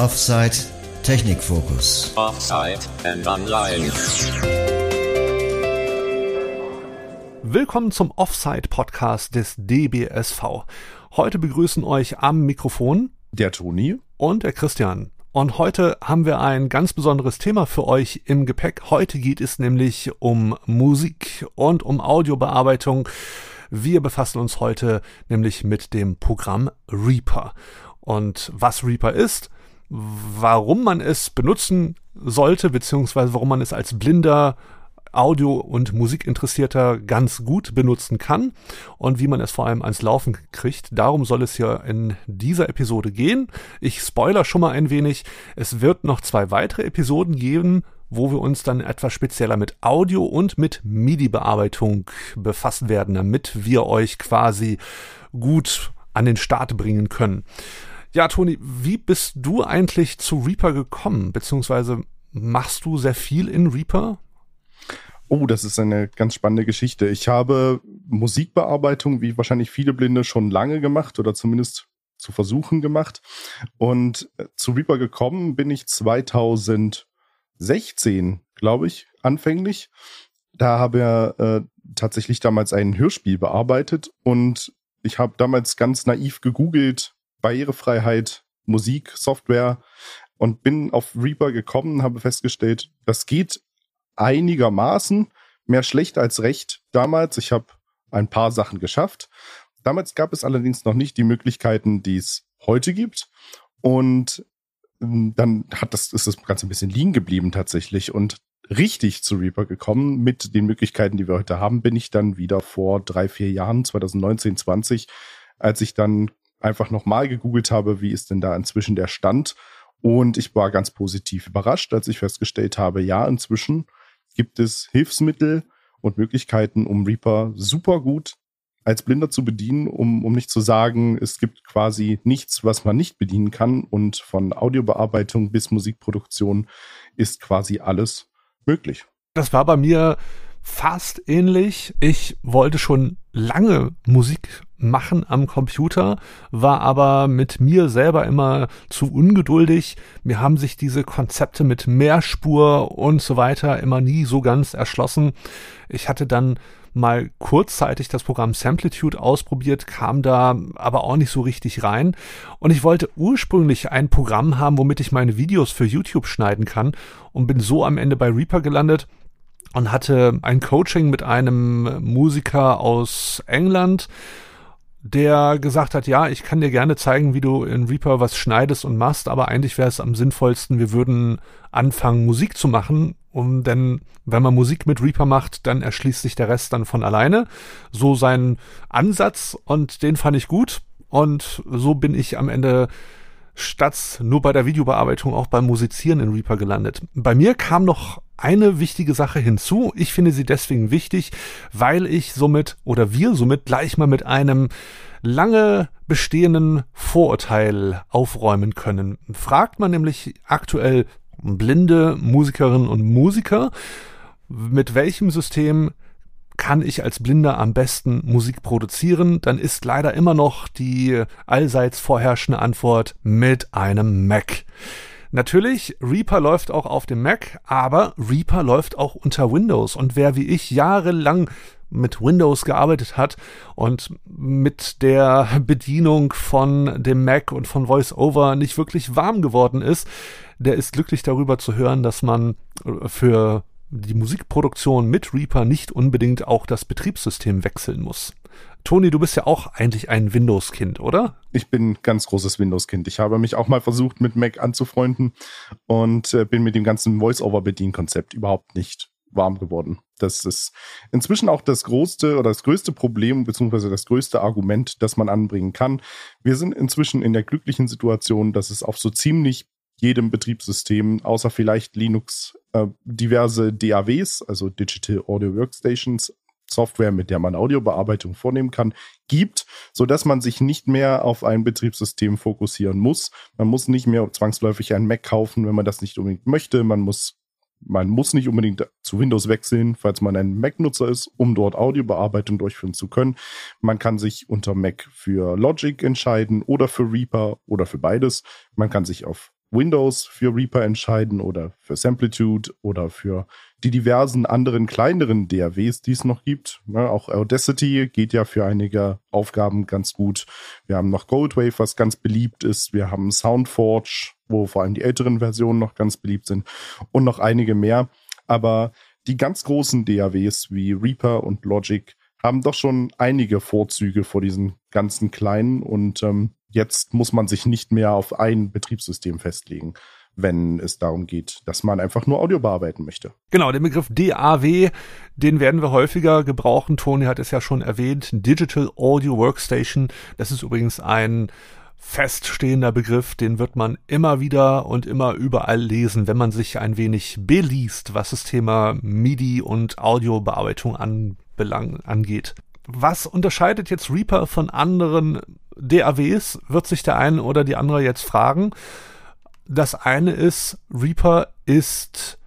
Offside Technikfokus. Offside and Online. Willkommen zum Offside Podcast des DBSV. Heute begrüßen euch am Mikrofon der Toni und der Christian. Und heute haben wir ein ganz besonderes Thema für euch im Gepäck. Heute geht es nämlich um Musik und um Audiobearbeitung. Wir befassen uns heute nämlich mit dem Programm Reaper. Und was Reaper ist, warum man es benutzen sollte, beziehungsweise warum man es als blinder Audio- und Musikinteressierter ganz gut benutzen kann und wie man es vor allem ans Laufen kriegt. Darum soll es hier in dieser Episode gehen. Ich spoiler schon mal ein wenig. Es wird noch zwei weitere Episoden geben, wo wir uns dann etwas spezieller mit Audio und mit MIDI-Bearbeitung befassen werden, damit wir euch quasi gut an den Start bringen können. Ja, Toni, wie bist du eigentlich zu Reaper gekommen? Beziehungsweise machst du sehr viel in Reaper? Oh, das ist eine ganz spannende Geschichte. Ich habe Musikbearbeitung, wie wahrscheinlich viele Blinde, schon lange gemacht oder zumindest zu versuchen gemacht. Und äh, zu Reaper gekommen bin ich 2016, glaube ich, anfänglich. Da habe er äh, tatsächlich damals ein Hörspiel bearbeitet und ich habe damals ganz naiv gegoogelt, Barrierefreiheit, Musik, Software und bin auf Reaper gekommen, habe festgestellt, das geht einigermaßen, mehr schlecht als recht damals. Ich habe ein paar Sachen geschafft. Damals gab es allerdings noch nicht die Möglichkeiten, die es heute gibt. Und ähm, dann hat das, ist das Ganze ein bisschen liegen geblieben tatsächlich. Und richtig zu Reaper gekommen mit den Möglichkeiten, die wir heute haben, bin ich dann wieder vor drei, vier Jahren, 2019, 20, als ich dann einfach nochmal gegoogelt habe, wie ist denn da inzwischen der Stand. Und ich war ganz positiv überrascht, als ich festgestellt habe, ja, inzwischen gibt es Hilfsmittel und Möglichkeiten, um Reaper super gut als Blinder zu bedienen, um, um nicht zu sagen, es gibt quasi nichts, was man nicht bedienen kann. Und von Audiobearbeitung bis Musikproduktion ist quasi alles möglich. Das war bei mir fast ähnlich. Ich wollte schon lange Musik machen am Computer, war aber mit mir selber immer zu ungeduldig. Mir haben sich diese Konzepte mit Mehrspur und so weiter immer nie so ganz erschlossen. Ich hatte dann mal kurzzeitig das Programm Samplitude ausprobiert, kam da aber auch nicht so richtig rein. Und ich wollte ursprünglich ein Programm haben, womit ich meine Videos für YouTube schneiden kann und bin so am Ende bei Reaper gelandet und hatte ein Coaching mit einem Musiker aus England, der gesagt hat, ja, ich kann dir gerne zeigen, wie du in Reaper was schneidest und machst, aber eigentlich wäre es am sinnvollsten, wir würden anfangen, Musik zu machen. Und denn wenn man Musik mit Reaper macht, dann erschließt sich der Rest dann von alleine. So sein Ansatz und den fand ich gut. Und so bin ich am Ende statt nur bei der Videobearbeitung auch beim Musizieren in Reaper gelandet. Bei mir kam noch eine wichtige Sache hinzu. Ich finde sie deswegen wichtig, weil ich somit oder wir somit gleich mal mit einem lange bestehenden Vorurteil aufräumen können. Fragt man nämlich aktuell blinde Musikerinnen und Musiker, mit welchem System kann ich als Blinder am besten Musik produzieren, dann ist leider immer noch die allseits vorherrschende Antwort mit einem Mac. Natürlich, Reaper läuft auch auf dem Mac, aber Reaper läuft auch unter Windows. Und wer wie ich jahrelang mit Windows gearbeitet hat und mit der Bedienung von dem Mac und von VoiceOver nicht wirklich warm geworden ist, der ist glücklich darüber zu hören, dass man für die Musikproduktion mit Reaper nicht unbedingt auch das Betriebssystem wechseln muss. Toni, du bist ja auch eigentlich ein Windows-Kind, oder? Ich bin ganz großes Windows-Kind. Ich habe mich auch mal versucht, mit Mac anzufreunden und äh, bin mit dem ganzen Voice-Over-Bedienkonzept überhaupt nicht warm geworden. Das ist inzwischen auch das größte oder das größte Problem beziehungsweise das größte Argument, das man anbringen kann. Wir sind inzwischen in der glücklichen Situation, dass es auf so ziemlich jedem Betriebssystem, außer vielleicht Linux, äh, diverse DAWs, also Digital Audio Workstations, Software, mit der man Audiobearbeitung vornehmen kann, gibt, so dass man sich nicht mehr auf ein Betriebssystem fokussieren muss. Man muss nicht mehr zwangsläufig einen Mac kaufen, wenn man das nicht unbedingt möchte. Man muss man muss nicht unbedingt zu Windows wechseln, falls man ein Mac-Nutzer ist, um dort Audiobearbeitung durchführen zu können. Man kann sich unter Mac für Logic entscheiden oder für Reaper oder für beides. Man kann sich auf Windows für Reaper entscheiden oder für Samplitude oder für die diversen anderen kleineren DAWs, die es noch gibt. Ja, auch Audacity geht ja für einige Aufgaben ganz gut. Wir haben noch Goldwave, was ganz beliebt ist. Wir haben Soundforge, wo vor allem die älteren Versionen noch ganz beliebt sind und noch einige mehr. Aber die ganz großen DAWs wie Reaper und Logic haben doch schon einige Vorzüge vor diesen ganzen kleinen und ähm, jetzt muss man sich nicht mehr auf ein Betriebssystem festlegen wenn es darum geht, dass man einfach nur Audio bearbeiten möchte. Genau, den Begriff DAW, den werden wir häufiger gebrauchen. Toni hat es ja schon erwähnt. Digital Audio Workstation. Das ist übrigens ein feststehender Begriff, den wird man immer wieder und immer überall lesen, wenn man sich ein wenig beliest, was das Thema MIDI und Audiobearbeitung anbelang, angeht. Was unterscheidet jetzt Reaper von anderen DAWs, wird sich der eine oder die andere jetzt fragen. Das eine ist, Reaper ist,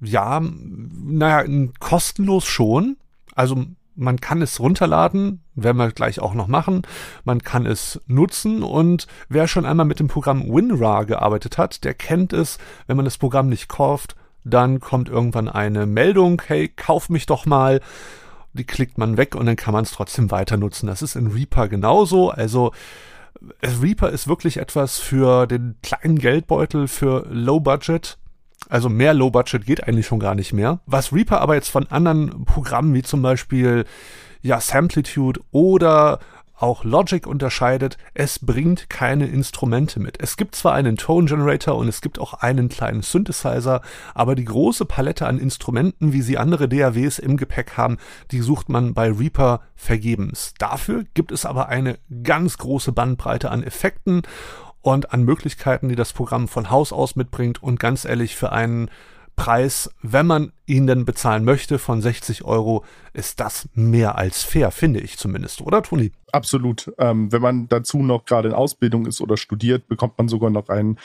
ja, naja, kostenlos schon. Also man kann es runterladen, werden wir gleich auch noch machen. Man kann es nutzen und wer schon einmal mit dem Programm WinRAR gearbeitet hat, der kennt es, wenn man das Programm nicht kauft, dann kommt irgendwann eine Meldung, hey, kauf mich doch mal. Die klickt man weg und dann kann man es trotzdem weiter nutzen. Das ist in Reaper genauso. Also Reaper ist wirklich etwas für den kleinen Geldbeutel, für Low Budget. Also mehr Low Budget geht eigentlich schon gar nicht mehr. Was Reaper aber jetzt von anderen Programmen wie zum Beispiel ja Samplitude oder auch Logic unterscheidet, es bringt keine Instrumente mit. Es gibt zwar einen Tone Generator und es gibt auch einen kleinen Synthesizer, aber die große Palette an Instrumenten, wie sie andere DAWs im Gepäck haben, die sucht man bei Reaper vergebens. Dafür gibt es aber eine ganz große Bandbreite an Effekten und an Möglichkeiten, die das Programm von Haus aus mitbringt und ganz ehrlich für einen Preis, wenn man ihn denn bezahlen möchte, von 60 Euro, ist das mehr als fair, finde ich zumindest, oder Toni? Absolut. Ähm, wenn man dazu noch gerade in Ausbildung ist oder studiert, bekommt man sogar noch einen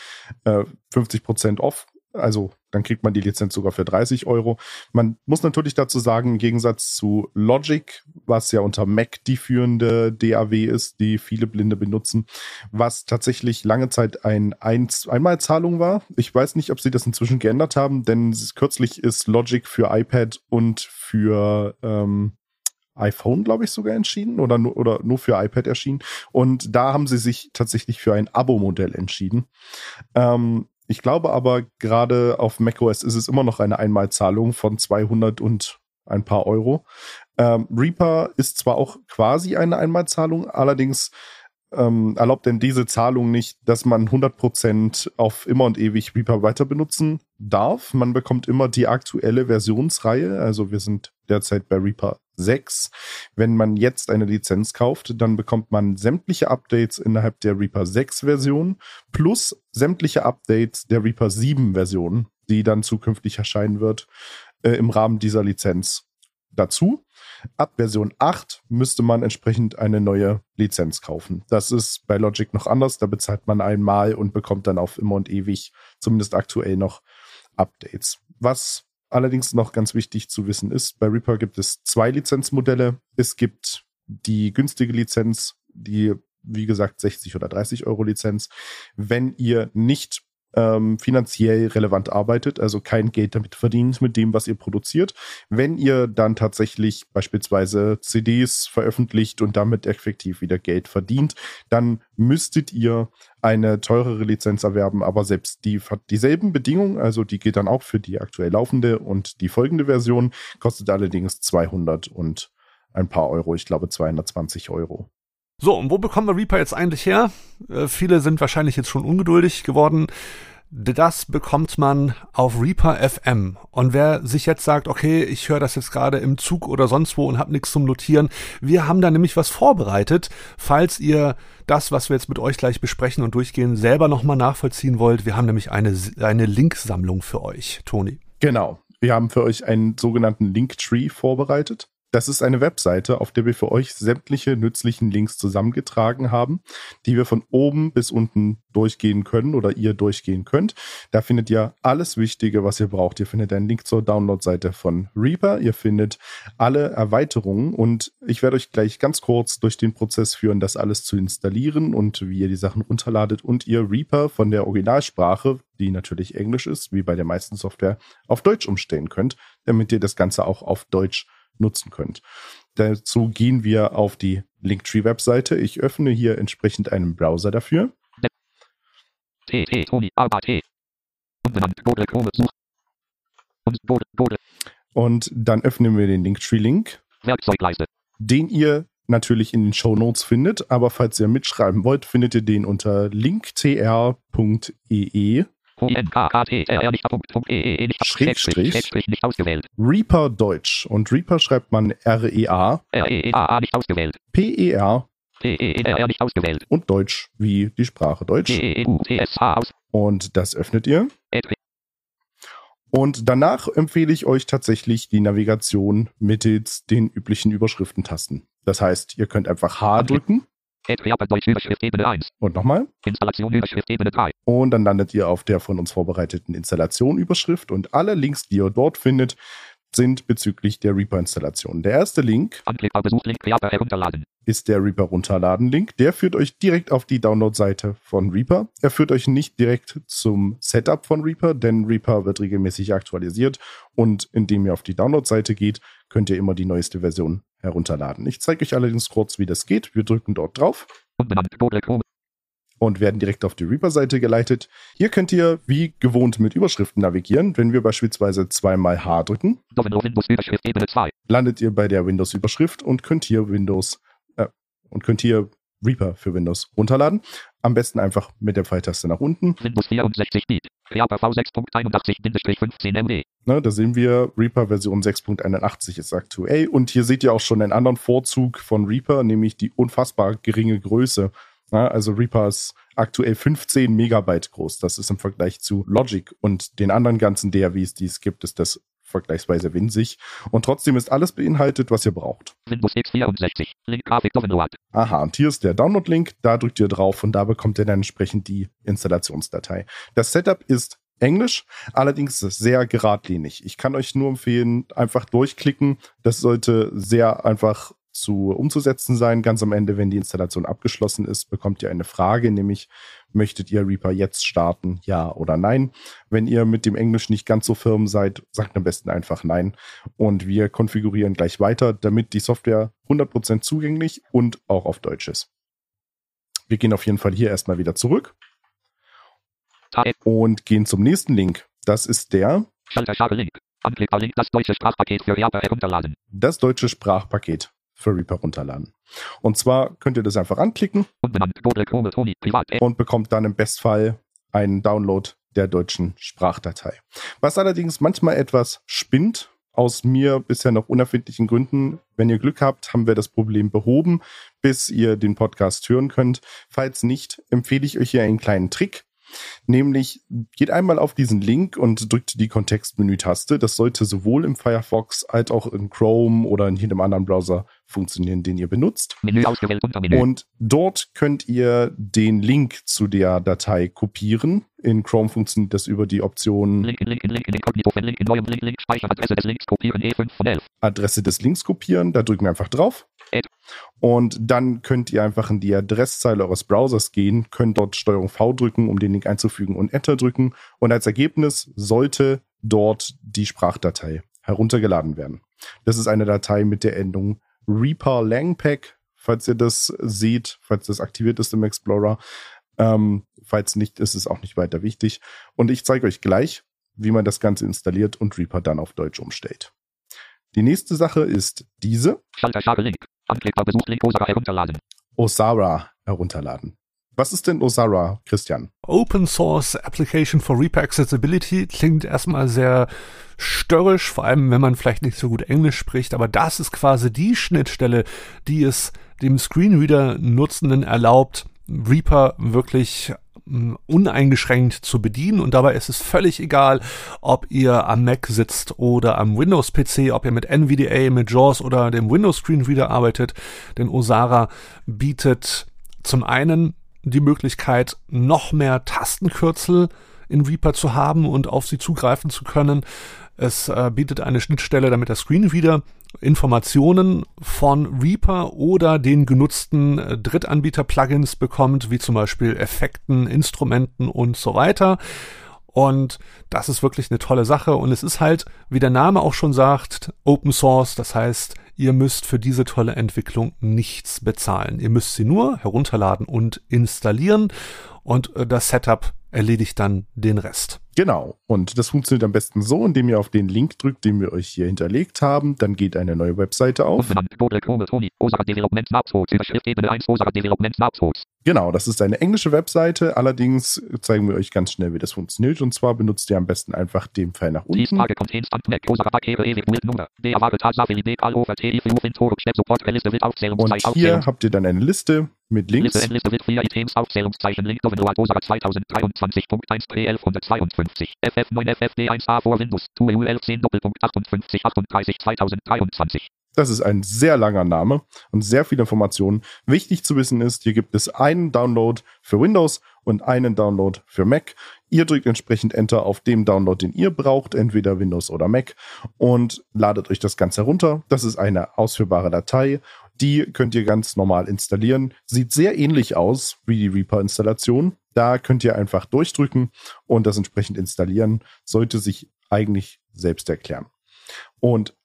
äh, 50% off also dann kriegt man die Lizenz sogar für 30 Euro. Man muss natürlich dazu sagen, im Gegensatz zu Logic, was ja unter Mac die führende DAW ist, die viele Blinde benutzen, was tatsächlich lange Zeit ein Einmalzahlung war. Ich weiß nicht, ob sie das inzwischen geändert haben, denn kürzlich ist Logic für iPad und für ähm, iPhone, glaube ich, sogar entschieden oder nur, oder nur für iPad erschienen. Und da haben sie sich tatsächlich für ein Abo-Modell entschieden. Ähm, ich glaube aber, gerade auf macOS ist es immer noch eine Einmalzahlung von 200 und ein paar Euro. Ähm, Reaper ist zwar auch quasi eine Einmalzahlung, allerdings ähm, erlaubt denn diese Zahlung nicht, dass man 100% auf immer und ewig Reaper weiter benutzen darf. Man bekommt immer die aktuelle Versionsreihe. Also wir sind derzeit bei Reaper 6. Wenn man jetzt eine Lizenz kauft, dann bekommt man sämtliche Updates innerhalb der Reaper 6 Version plus sämtliche Updates der Reaper 7 Version, die dann zukünftig erscheinen wird äh, im Rahmen dieser Lizenz dazu. Ab Version 8 müsste man entsprechend eine neue Lizenz kaufen. Das ist bei Logic noch anders. Da bezahlt man einmal und bekommt dann auf immer und ewig, zumindest aktuell noch, Updates. Was allerdings noch ganz wichtig zu wissen ist, bei Reaper gibt es zwei Lizenzmodelle. Es gibt die günstige Lizenz, die wie gesagt 60 oder 30 Euro Lizenz. Wenn ihr nicht ähm, finanziell relevant arbeitet, also kein Geld damit verdient mit dem, was ihr produziert. Wenn ihr dann tatsächlich beispielsweise CDs veröffentlicht und damit effektiv wieder Geld verdient, dann müsstet ihr eine teurere Lizenz erwerben, aber selbst die hat dieselben Bedingungen, also die geht dann auch für die aktuell laufende und die folgende Version, kostet allerdings 200 und ein paar Euro, ich glaube 220 Euro. So, und wo bekommen wir Reaper jetzt eigentlich her? Äh, viele sind wahrscheinlich jetzt schon ungeduldig geworden. Das bekommt man auf Reaper FM. Und wer sich jetzt sagt, okay, ich höre das jetzt gerade im Zug oder sonst wo und habe nichts zum Notieren, wir haben da nämlich was vorbereitet, falls ihr das, was wir jetzt mit euch gleich besprechen und durchgehen, selber nochmal nachvollziehen wollt. Wir haben nämlich eine, eine Linksammlung für euch, Toni. Genau. Wir haben für euch einen sogenannten Linktree vorbereitet. Das ist eine Webseite, auf der wir für euch sämtliche nützlichen Links zusammengetragen haben, die wir von oben bis unten durchgehen können oder ihr durchgehen könnt. Da findet ihr alles Wichtige, was ihr braucht. Ihr findet einen Link zur Download-Seite von Reaper. Ihr findet alle Erweiterungen und ich werde euch gleich ganz kurz durch den Prozess führen, das alles zu installieren und wie ihr die Sachen runterladet und ihr Reaper von der Originalsprache, die natürlich Englisch ist, wie bei der meisten Software, auf Deutsch umstellen könnt, damit ihr das Ganze auch auf Deutsch nutzen könnt. Dazu gehen wir auf die Linktree-Webseite. Ich öffne hier entsprechend einen Browser dafür. Und dann öffnen wir den Linktree-Link, den ihr natürlich in den Show Notes findet. Aber falls ihr mitschreiben wollt, findet ihr den unter linktr.ee Schrägstrich. Nicht ausgewählt. Reaper Deutsch. Und Reaper schreibt man R-E-A, R, E, E, A, A nicht ausgewählt. P-E-R T, E, nicht ausgewählt. und Deutsch wie die Sprache Deutsch. E, E, aus. Und das öffnet ihr. Und danach empfehle ich euch tatsächlich die Navigation mittels den üblichen Überschriftentasten. Das heißt, ihr könnt einfach H drücken et, Japan, Deutsch, Überschrift, Ebene 1. und nochmal. Installation, Überschrift, Ebene 3. Und dann landet ihr auf der von uns vorbereiteten Installation-Überschrift und alle Links, die ihr dort findet, sind bezüglich der Reaper-Installation. Der erste Link Link, ist der Reaper runterladen Link. Der führt euch direkt auf die Download-Seite von Reaper. Er führt euch nicht direkt zum Setup von Reaper, denn Reaper wird regelmäßig aktualisiert und indem ihr auf die Download-Seite geht, könnt ihr immer die neueste Version herunterladen. Ich zeige euch allerdings kurz, wie das geht. Wir drücken dort drauf Unbenannt, Google, Chrome. Und werden direkt auf die Reaper-Seite geleitet. Hier könnt ihr wie gewohnt mit Überschriften navigieren. Wenn wir beispielsweise zweimal H drücken, Domino, Windows, Überschrift, Ebene 2. landet ihr bei der Windows-Überschrift und könnt hier Windows äh, und könnt hier Reaper für Windows runterladen. Am besten einfach mit der Pfeiltaste nach unten. Windows 64 Bit. Reaper V6.81-15 MD. Ne, da sehen wir Reaper Version 6.81 ist aktuell. Und hier seht ihr auch schon einen anderen Vorzug von Reaper, nämlich die unfassbar geringe Größe. Na, also Reaper ist aktuell 15 Megabyte groß. Das ist im Vergleich zu Logic und den anderen ganzen DAWs, die es gibt, ist das vergleichsweise winzig. Und trotzdem ist alles beinhaltet, was ihr braucht. Windows X64. Link Grafik Domino Ad. Aha, und hier ist der Download-Link, da drückt ihr drauf und da bekommt ihr dann entsprechend die Installationsdatei. Das Setup ist Englisch, allerdings sehr geradlinig. Ich kann euch nur empfehlen, einfach durchklicken. Das sollte sehr einfach zu umzusetzen sein. Ganz am Ende, wenn die Installation abgeschlossen ist, bekommt ihr eine Frage, nämlich möchtet ihr Reaper jetzt starten, ja oder nein? Wenn ihr mit dem Englisch nicht ganz so firm seid, sagt am besten einfach nein. Und wir konfigurieren gleich weiter, damit die Software 100% zugänglich und auch auf Deutsch ist. Wir gehen auf jeden Fall hier erstmal wieder zurück und gehen zum nächsten Link. Das ist der, Schalter Schare Link. Anklickbar Link. Das deutsche Sprachpaket für Reaper herunterladen. das deutsche Sprachpaket für Reaper runterladen. Und zwar könnt ihr das einfach anklicken und bekommt dann im Bestfall einen Download der deutschen Sprachdatei. Was allerdings manchmal etwas spinnt, aus mir bisher noch unerfindlichen Gründen. Wenn ihr Glück habt, haben wir das Problem behoben, bis ihr den Podcast hören könnt. Falls nicht, empfehle ich euch hier einen kleinen Trick. Nämlich geht einmal auf diesen Link und drückt die Kontextmenü-Taste. Das sollte sowohl im Firefox als auch in Chrome oder in jedem anderen Browser funktionieren, den ihr benutzt. Menü ausgewählt. Untermenü. Und dort könnt ihr den Link zu der Datei kopieren. In Chrome funktioniert das über die Option Link in Link in Link in Inkognito. Wenn Link in neuem Link. Link. Speicheradresse des Links. Kopieren. E5 von 11. Adresse des Links kopieren. Da drücken wir einfach drauf. Add. Und dann könnt ihr einfach in die Adresszeile eures Browsers gehen, könnt dort Steuerung V drücken, um den Link einzufügen und Enter drücken. Und als Ergebnis sollte dort die Sprachdatei heruntergeladen werden. Das ist eine Datei mit der Endung Reaper Langpack, falls ihr das seht, falls das aktiviert ist im Explorer. Ähm, falls nicht, ist es auch nicht weiter wichtig. Und ich zeige euch gleich, wie man das Ganze installiert und Reaper dann auf Deutsch umstellt. Die nächste Sache ist diese. Schalter Schare Link. Anklickbar Besuch. Link Osaka herunterladen. Osara herunterladen. Was ist denn Osara, Christian? Open Source Application for Reaper Accessibility klingt erstmal sehr störrisch, vor allem wenn man vielleicht nicht so gut Englisch spricht, aber das ist quasi die Schnittstelle, die es dem Screenreader-Nutzenden erlaubt, Reaper wirklich uneingeschränkt zu bedienen und dabei ist es völlig egal, ob ihr am Mac sitzt oder am Windows-PC, ob ihr mit NVDA, mit JAWS oder dem Windows Screenreader arbeitet, denn Osara bietet zum einen die Möglichkeit, noch mehr Tastenkürzel in Reaper zu haben und auf sie zugreifen zu können. Es äh, bietet eine Schnittstelle, damit der Screenreader Informationen von Reaper oder den genutzten äh, Drittanbieter-Plugins bekommt, wie zum Beispiel Effekten, Instrumenten und so weiter. Und das ist wirklich eine tolle Sache. Und es ist halt, wie der Name auch schon sagt, Open Source. Das heißt, ihr müsst für diese tolle Entwicklung nichts bezahlen. Ihr müsst sie nur herunterladen und installieren. Und äh, das Setup erledigt dann den Rest. Genau. Und das funktioniert am besten so, indem ihr auf den Link drückt, den wir euch hier hinterlegt haben. Dann geht eine neue Webseite auf. Umbenannt. Google Chrome Tony. Osaka Development Snapshots. Überschrift Ebene 1. Osaka Development Snapshots. Genau, das ist eine englische Webseite. Allerdings zeigen wir euch ganz schnell, wie das funktioniert. Und zwar benutzt ihr am besten einfach den Pfeil nach unten. Liste Und hier habt ihr dann eine Liste mit Links. Liste Endliste wird vier Items Aufzählungszeichen Link Dovenload Osaka 2023.1 P1152 FF9 FFD1A vor Windows 2 UL 10 Doppelpunkt 58 38 2023 Das ist ein sehr langer Name und sehr viele Informationen. Wichtig zu wissen ist, hier gibt es einen Download für Windows und einen Download für Mac. Ihr drückt entsprechend Enter auf dem Download, den ihr braucht, entweder Windows oder Mac und ladet euch das Ganze herunter. Das ist eine ausführbare Datei. Die könnt ihr ganz normal installieren. Sieht sehr ähnlich aus wie die Reaper-Installation. Da könnt ihr einfach durchdrücken und das entsprechend installieren. Sollte sich eigentlich selbst erklären. Und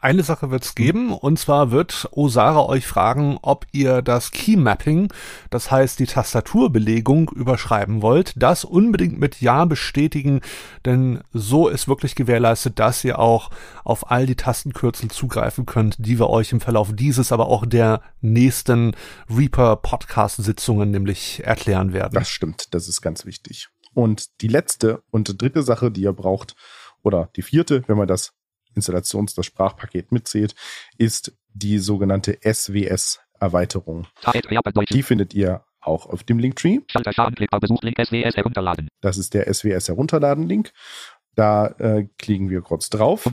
Eine Sache wird's geben, und zwar wird Osara euch fragen, ob ihr das Key-Mapping, das heißt die Tastaturbelegung, überschreiben wollt. Das unbedingt mit Ja bestätigen, denn so ist wirklich gewährleistet, dass ihr auch auf all die Tastenkürzel zugreifen könnt, die wir euch im Verlauf dieses, aber auch der nächsten Reaper-Podcast-Sitzungen nämlich erklären werden. Das stimmt, das ist ganz wichtig. Und die letzte und dritte Sache, die ihr braucht, oder die vierte, wenn man das Installations-, das Sprachpaket mitzählt, ist die sogenannte SWS-Erweiterung. Die findet ihr auch auf dem Linktree. Das ist der SWS-Herunterladen-Link. Da äh, klicken wir kurz drauf.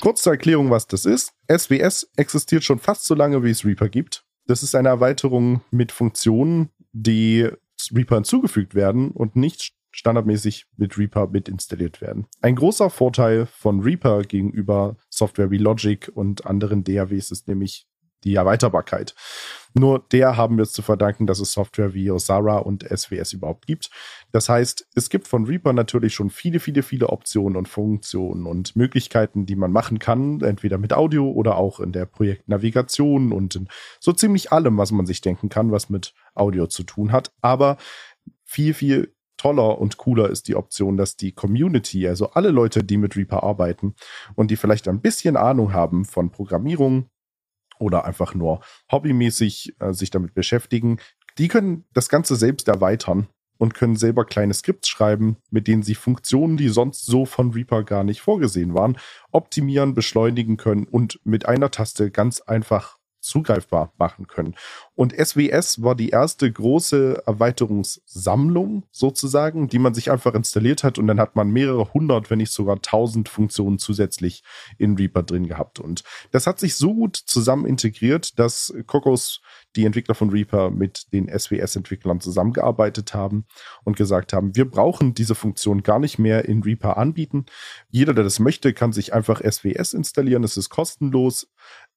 Kurz zur Erklärung, was das ist. SWS existiert schon fast so lange, wie es Reaper gibt. Das ist eine Erweiterung mit Funktionen, die Reaper hinzugefügt werden und nicht standardmäßig mit Reaper mit installiert werden. Ein großer Vorteil von Reaper gegenüber Software wie Logic und anderen DAWs ist nämlich die Erweiterbarkeit. Nur der haben wir es zu verdanken, dass es Software wie Osara und SWS überhaupt gibt. Das heißt, es gibt von Reaper natürlich schon viele, viele, viele Optionen und Funktionen und Möglichkeiten, die man machen kann, entweder mit Audio oder auch in der Projektnavigation und in so ziemlich allem, was man sich denken kann, was mit Audio zu tun hat. Aber viel, viel toller und cooler ist die Option, dass die Community, also alle Leute, die mit Reaper arbeiten und die vielleicht ein bisschen Ahnung haben von Programmierung oder einfach nur hobbymäßig äh, sich damit beschäftigen, die können das Ganze selbst erweitern und können selber kleine Skripts schreiben, mit denen sie Funktionen, die sonst so von Reaper gar nicht vorgesehen waren, optimieren, beschleunigen können und mit einer Taste ganz einfach zugreifbar machen können. Und SWS war die erste große Erweiterungssammlung sozusagen, die man sich einfach installiert hat und dann hat man mehrere hundert, wenn nicht sogar tausend Funktionen zusätzlich in Reaper drin gehabt. Und das hat sich so gut zusammen integriert, dass Kokos, die Entwickler von Reaper, mit den SWS-Entwicklern zusammengearbeitet haben und gesagt haben, wir brauchen diese Funktion gar nicht mehr in Reaper anbieten. Jeder, der das möchte, kann sich einfach SWS installieren. Es ist kostenlos.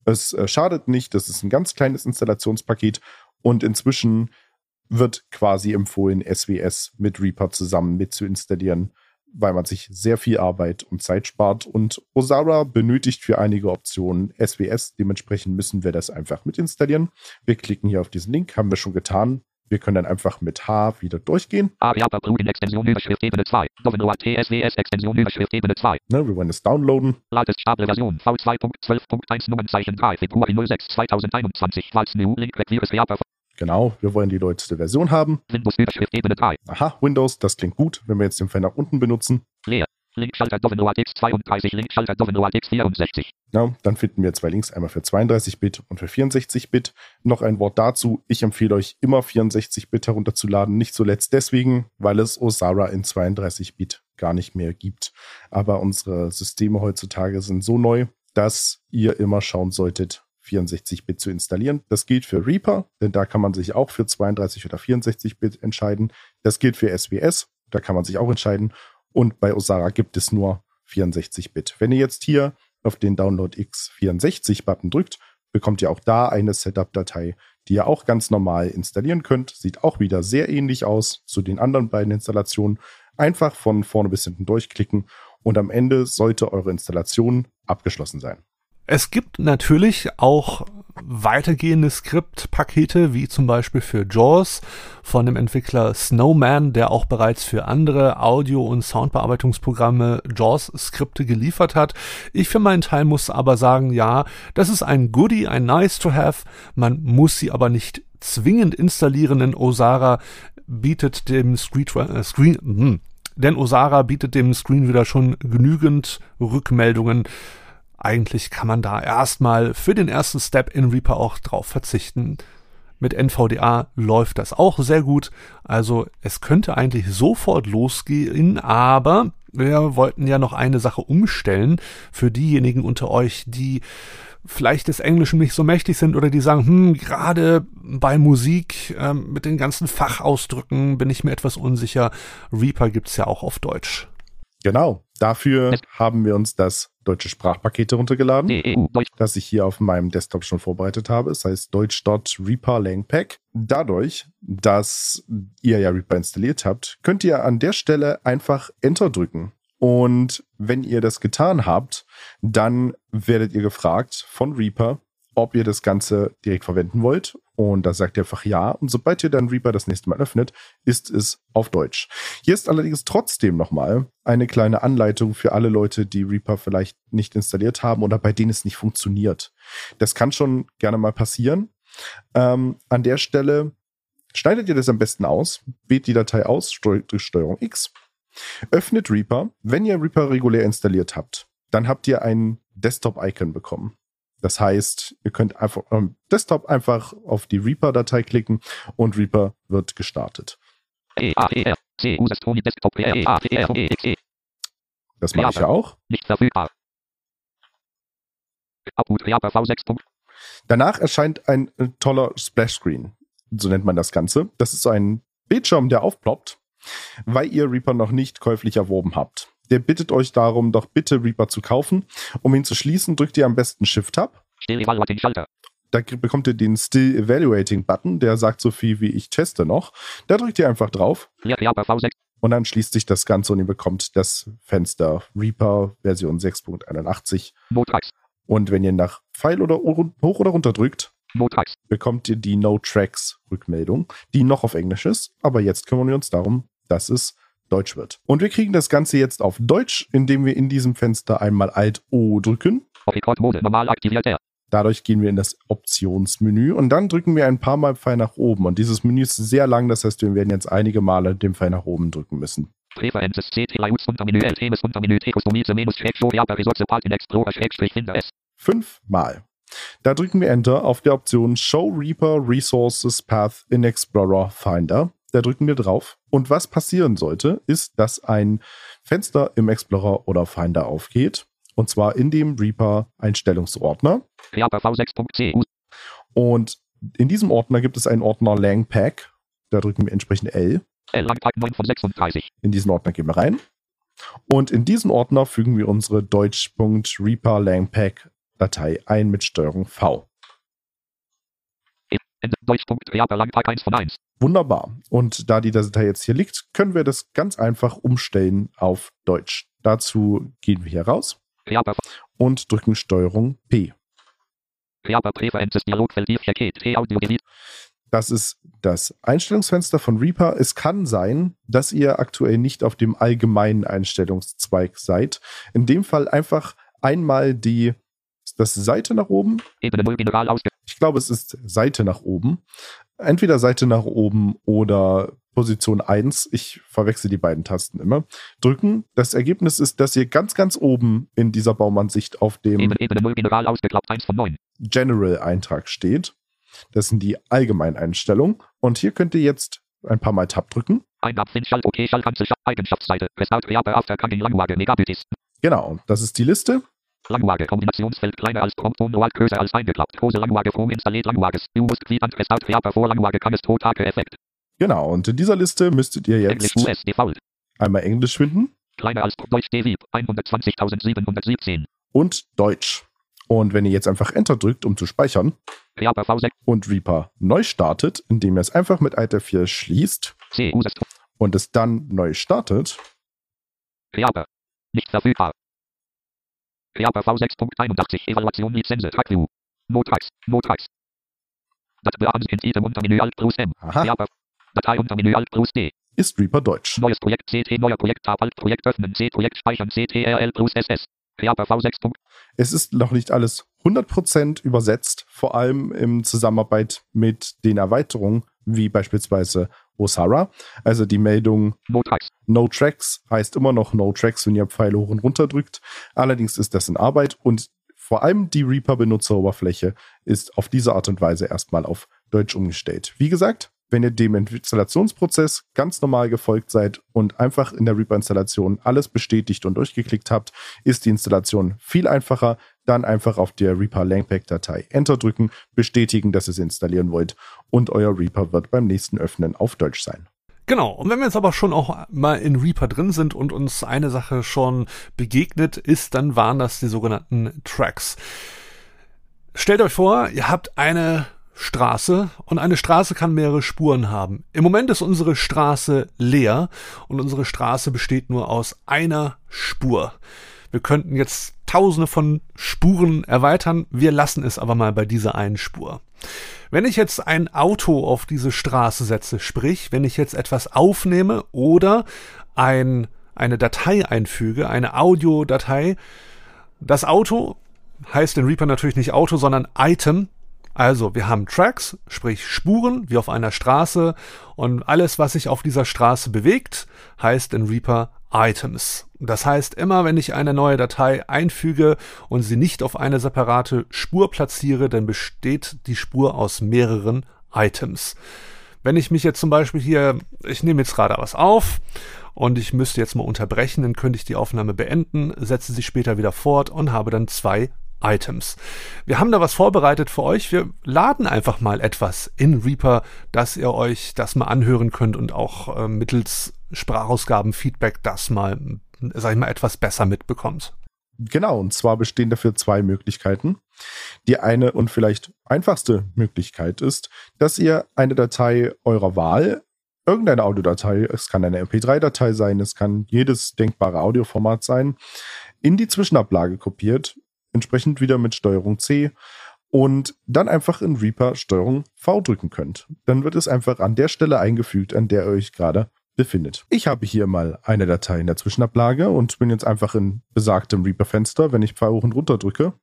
Es äh, schadet nicht. Das ist ein ganz kleines Installationspaket. Und inzwischen wird quasi empfohlen, SWS mit Reaper zusammen mit zu installieren, weil man sich sehr viel Arbeit und Zeit spart. Und Osara benötigt für einige Optionen SWS. Dementsprechend müssen wir das einfach mit installieren. Wir klicken hier auf diesen Link, haben wir schon getan. Wir können dann einfach mit H wieder durchgehen. A Reaper Plugin Extension Überschrift Ebene 2 Dovenload TSWS Extension Überschrift Ebene 2 Ne, wir wollen es downloaden. Latest stable Version V2.12.1 Nummernzeichen 3 Februar 06 2021 Falls New Link Genau, wir wollen die neueste Version haben. Windows Überschrift Ebene 3 Aha, Windows, das klingt gut. Wenn wir jetzt den Pfeil nach unten benutzen, Linkschalter Domino ATX 32, Linkschalter Domino ATX 64. Ja, dann finden wir zwei Links, einmal für 32-Bit und für 64-Bit. Noch ein Wort dazu. Ich empfehle euch immer 64-Bit herunterzuladen. Nicht zuletzt deswegen, weil es Osara in 32-Bit gar nicht mehr gibt. Aber unsere Systeme heutzutage sind so neu, dass ihr immer schauen solltet, 64-Bit zu installieren. Das gilt für Reaper, denn da kann man sich auch für 32 oder 64-Bit entscheiden. Das gilt für SWS, da kann man sich auch entscheiden. Und bei Osara gibt es nur 64-Bit. Wenn ihr jetzt hier auf den Download X64-Button drückt, bekommt ihr auch da eine Setup-Datei, die ihr auch ganz normal installieren könnt. Sieht auch wieder sehr ähnlich aus zu den anderen beiden Installationen. Einfach von vorne bis hinten durchklicken und am Ende sollte eure Installation abgeschlossen sein. Es gibt natürlich auch weitergehende Skriptpakete, wie zum Beispiel für JAWS von dem Entwickler Snowman, der auch bereits für andere Audio- und Soundbearbeitungsprogramme JAWS-Skripte geliefert hat. Ich für meinen Teil muss aber sagen, ja, das ist ein Goodie, ein Nice to have. Man muss sie aber nicht zwingend installieren, denn Osara bietet dem Screen, äh, Screen hm, denn Osara bietet dem Screenreader schon genügend Rückmeldungen eigentlich kann man da erstmal für den ersten Step in Reaper auch drauf verzichten. Mit NVDA läuft das auch sehr gut. Also es könnte eigentlich sofort losgehen, aber wir wollten ja noch eine Sache umstellen für diejenigen unter euch, die vielleicht des Englischen nicht so mächtig sind oder die sagen, hm, gerade bei Musik ähm, mit den ganzen Fachausdrücken bin ich mir etwas unsicher. Reaper gibt's ja auch auf Deutsch. Genau. Dafür haben wir uns das deutsche Sprachpaket heruntergeladen, das ich hier auf meinem Desktop schon vorbereitet habe. Es heißt Deutsch.Reaper Langpack. Dadurch, dass ihr ja Reaper installiert habt, könnt ihr an der Stelle einfach Enter drücken. Und wenn ihr das getan habt, dann werdet ihr gefragt von Reaper, ob ihr das Ganze direkt verwenden wollt. Und da sagt ihr einfach ja. Und sobald ihr dann Reaper das nächste Mal öffnet, ist es auf Deutsch. Hier ist allerdings trotzdem nochmal eine kleine Anleitung für alle Leute, die Reaper vielleicht nicht installiert haben oder bei denen es nicht funktioniert. Das kann schon gerne mal passieren. Ähm, an der Stelle schneidet ihr das am besten aus, wählt die Datei aus, durch Steuerung X, öffnet Reaper. Wenn ihr Reaper regulär installiert habt, dann habt ihr ein Desktop-Icon bekommen. Das heißt, ihr könnt einfach am Desktop einfach auf die Reaper-Datei klicken und Reaper wird gestartet. Das mache ich ja auch. Nicht verfügbar. Output Reaper V6. Punkt. Danach erscheint ein äh, toller Splash-Screen. So nennt man das Ganze. Das ist ein Bildschirm, der aufploppt, weil ihr Reaper noch nicht käuflich erworben habt. Der bittet euch darum, doch bitte Reaper zu kaufen. Um ihn zu schließen, drückt ihr am besten Shift-Tab. Still Evaluating Schalter. Da bekommt ihr den Still Evaluating Button, der sagt so viel wie ich teste noch. Da drückt ihr einfach drauf Clear Reaper V6. und dann schließt sich das Ganze und ihr bekommt das Fenster Reaper Version 6.81. Notracks. Und wenn ihr nach Pfeil oder hoch oder runter drückt, bekommt ihr die No Tracks Rückmeldung, die noch auf Englisch ist. Aber jetzt kümmern wir uns darum, dass es Deutsch wird. Und wir kriegen das Ganze jetzt auf Deutsch, indem wir in diesem Fenster einmal Alt O drücken. Dadurch gehen wir in das Optionsmenü und dann drücken wir ein paar Mal Pfeil nach oben. Und dieses Menü ist sehr lang, das heißt, wir werden jetzt einige Male den Pfeil nach oben drücken müssen. Fünfmal. Da drücken wir Enter auf der Option Show Reaper Resources Path in Explorer Finder. Da drücken wir drauf. Und was passieren sollte, ist, dass ein Fenster im Explorer oder Finder aufgeht. Und zwar in dem Reaper Einstellungsordner. Reaper V6.cu. Und in diesem Ordner gibt es einen Ordner Langpack. Da drücken wir entsprechend L. L Langpack 9 von 36. In diesen Ordner gehen wir rein. Und in diesen Ordner fügen wir unsere Deutsch.Reaper Langpack Datei ein mit Steuerung V. Ende. Deutschpunkt Reaper Langpack 1 von 1. Wunderbar. Und da die Datei jetzt hier liegt, können wir das ganz einfach umstellen auf Deutsch. Dazu gehen wir hier raus und drücken Steuerung P. Das ist das Einstellungsfenster von Reaper. Es kann sein, dass ihr aktuell nicht auf dem allgemeinen Einstellungszweig seid. In dem Fall einfach einmal die das Seite nach oben. Ebene 0 General ausge. Ich glaube, es ist Seite nach oben. Entweder Seite nach oben oder Position 1, ich verwechsel die beiden Tasten immer, drücken. Das Ergebnis ist, dass ihr ganz, ganz oben in dieser Baumansicht auf dem Ebene, Ebene 0, General ausgeklappt 1 von 9. General-Eintrag steht. Das sind die Allgemeineinstellungen. Und hier könnt ihr jetzt ein paar Mal Tab drücken. Eingabe Fin Schalt, OK, Schaltkanzel, Schalt, Eigenschaftsseite, Restart, Reaper, After, Kangin, Language, Megabytes. Genau, das ist die Liste. Language, Kombinationsfeld, kleiner als Prompton, Noal, größer als eingeklappt, große Language, From, installiert Languages, U-Must, Quitant, Restart, Reaper, vor Language, kann es Totake, Effekt. Genau, und in dieser Liste müsstet ihr Englisch, jetzt US, Default, einmal Englisch finden. Kleiner als Deutsch, DVIP, 120.717. und Deutsch. Und wenn ihr jetzt einfach Enter drückt, um zu speichern, Reaper, V6, und Reaper neu startet, indem ihr es einfach mit Alt F4 schließt. C, und es dann neu startet, Reaper, nicht verfügbar. Reaper, V6.81, Evaluation, Lizenz, Trackview, Notrax, Notrax. Datbeams in Item unter Menü Alt plus M. Aha. Datei unter Menü Alt plus D. ist Reaper Deutsch. Neues Projekt CT, neuer Projekt Tab Alt Projekt öffnen C Projekt speichern CTRL plus SS. Reaper V6. Punkt. Es ist noch nicht alles 100% übersetzt, vor allem im Zusammenarbeit mit den Erweiterungen, wie beispielsweise Osara. Also die Meldung Notrax. No Tracks heißt immer noch No Tracks, wenn ihr Pfeile hoch und runter drückt. Allerdings ist das in Arbeit und vor allem die Reaper-Benutzeroberfläche ist auf diese Art und Weise erstmal auf Deutsch umgestellt. Wie gesagt, wenn ihr dem Installationsprozess ganz normal gefolgt seid und einfach in der Reaper-Installation alles bestätigt und durchgeklickt habt, ist die Installation viel einfacher. Dann einfach auf der Reaper Langpack-Datei Enter drücken, bestätigen, dass ihr es installieren wollt und euer Reaper wird beim nächsten Öffnen auf Deutsch sein. Genau, und wenn wir jetzt aber schon auch mal in Reaper drin sind und uns eine Sache schon begegnet ist, dann waren das die sogenannten Tracks. Stellt euch vor, ihr habt eine Straße und eine Straße kann mehrere Spuren haben. Im Moment ist unsere Straße leer und unsere Straße besteht nur aus einer Spur. Wir könnten jetzt tausende von Spuren erweitern, wir lassen es aber mal bei dieser einen Spur. Wenn ich jetzt ein Auto auf diese Straße setze, sprich, wenn ich jetzt etwas aufnehme oder ein, eine Datei einfüge, eine Audiodatei, das Auto heißt in Reaper natürlich nicht Auto, sondern Item. Also, wir haben Tracks, sprich Spuren, wie auf einer Straße, und alles, was sich auf dieser Straße bewegt, heißt in Reaper Items. Das heißt, immer wenn ich eine neue Datei einfüge und sie nicht auf eine separate Spur platziere, dann besteht die Spur aus mehreren Items. Wenn ich mich jetzt zum Beispiel hier, ich nehme jetzt gerade was auf und ich müsste jetzt mal unterbrechen, dann könnte ich die Aufnahme beenden, setze sie später wieder fort und habe dann zwei Items. Wir haben da was vorbereitet für euch. Wir laden einfach mal etwas in Reaper, dass ihr euch das mal anhören könnt und auch äh, mittels Sprachausgaben, Feedback das mal, sag ich mal, etwas besser mitbekommt. Genau, und zwar bestehen dafür zwei Möglichkeiten. Die eine und vielleicht einfachste Möglichkeit ist, dass ihr eine Datei eurer Wahl, irgendeine Audiodatei, es kann eine MP3-Datei sein, es kann jedes denkbare Audioformat sein, in die Zwischenablage kopiert, entsprechend wieder mit Steuerung C und dann einfach in Reaper Steuerung V drücken könnt. Dann wird es einfach an der Stelle eingefügt, an der ihr euch gerade befindet. Ich habe hier mal eine Datei in der Zwischenablage und bin jetzt einfach in besagtem Reaper-Fenster. Wenn ich Pfeil hoch und runter drücke,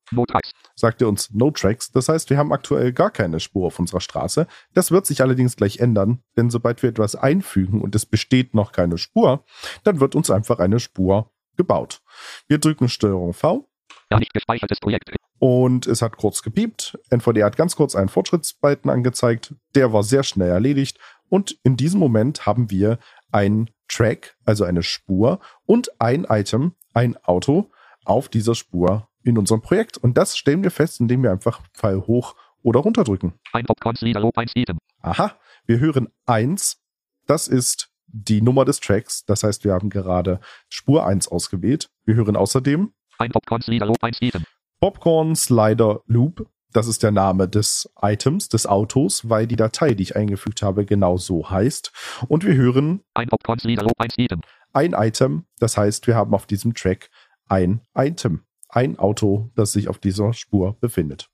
sagt er uns No Tracks. Das heißt, wir haben aktuell gar keine Spur auf unserer Straße. Das wird sich allerdings gleich ändern, denn sobald wir etwas einfügen und es besteht noch keine Spur, dann wird uns einfach eine Spur gebaut. Wir drücken Steuerung V nicht gespeichertes Projekt. und es hat kurz gepiept. NVD hat ganz kurz einen Fortschrittsbalken angezeigt. Der war sehr schnell erledigt. Und in diesem Moment haben wir einen Track, also eine Spur und ein Item, ein Auto auf dieser Spur in unserem Projekt. Und das stellen wir fest, indem wir einfach Pfeil hoch oder runter drücken. Ein Lob 1 Item. Aha, wir hören eins. Das ist die Nummer des Tracks. Das heißt, wir haben gerade Spur 1 ausgewählt. Wir hören außerdem Ein Popcorns Lieder Lob 1 Item. Popcorn Slider Loop. Das ist der Name des Items, des Autos, weil die Datei, die ich eingefügt habe, genau so heißt. Und wir hören Ein Popcorns Lieder Lob 1 Item. ein Item. Das heißt, wir haben auf diesem Track ein Item. Ein Auto, das sich auf dieser Spur befindet.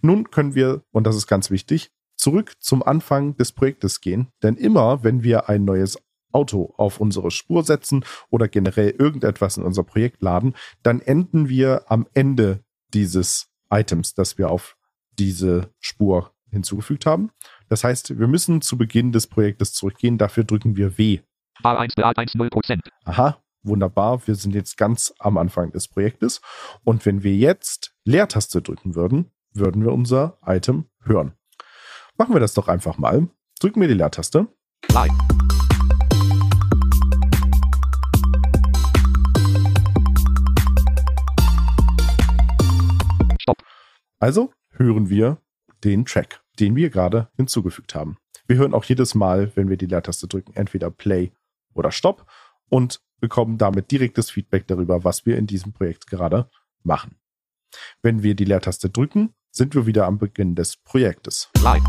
Nun können wir, und das ist ganz wichtig, zurück zum Anfang des Projektes gehen. Denn immer, wenn wir ein neues Auto auf unsere Spur setzen oder generell irgendetwas in unser Projekt laden, dann enden wir am Ende dieses Items, das wir auf diese Spur hinzugefügt haben. Das heißt, wir müssen zu Beginn des Projektes zurückgehen. Dafür drücken wir W. A1 Beat 1 0%. Aha, wunderbar. Wir sind jetzt ganz am Anfang des Projektes. Und wenn wir jetzt Leertaste drücken würden, würden wir unser Item hören. Machen wir das doch einfach mal. Drücken wir die Leertaste. Live. Also hören wir den Track, den wir gerade hinzugefügt haben. Wir hören auch jedes Mal, wenn wir die Leertaste drücken, entweder Play oder Stopp und bekommen damit direktes Feedback darüber, was wir in diesem Projekt gerade machen. Wenn wir die Leertaste drücken, sind wir wieder am Beginn des Projektes. Live.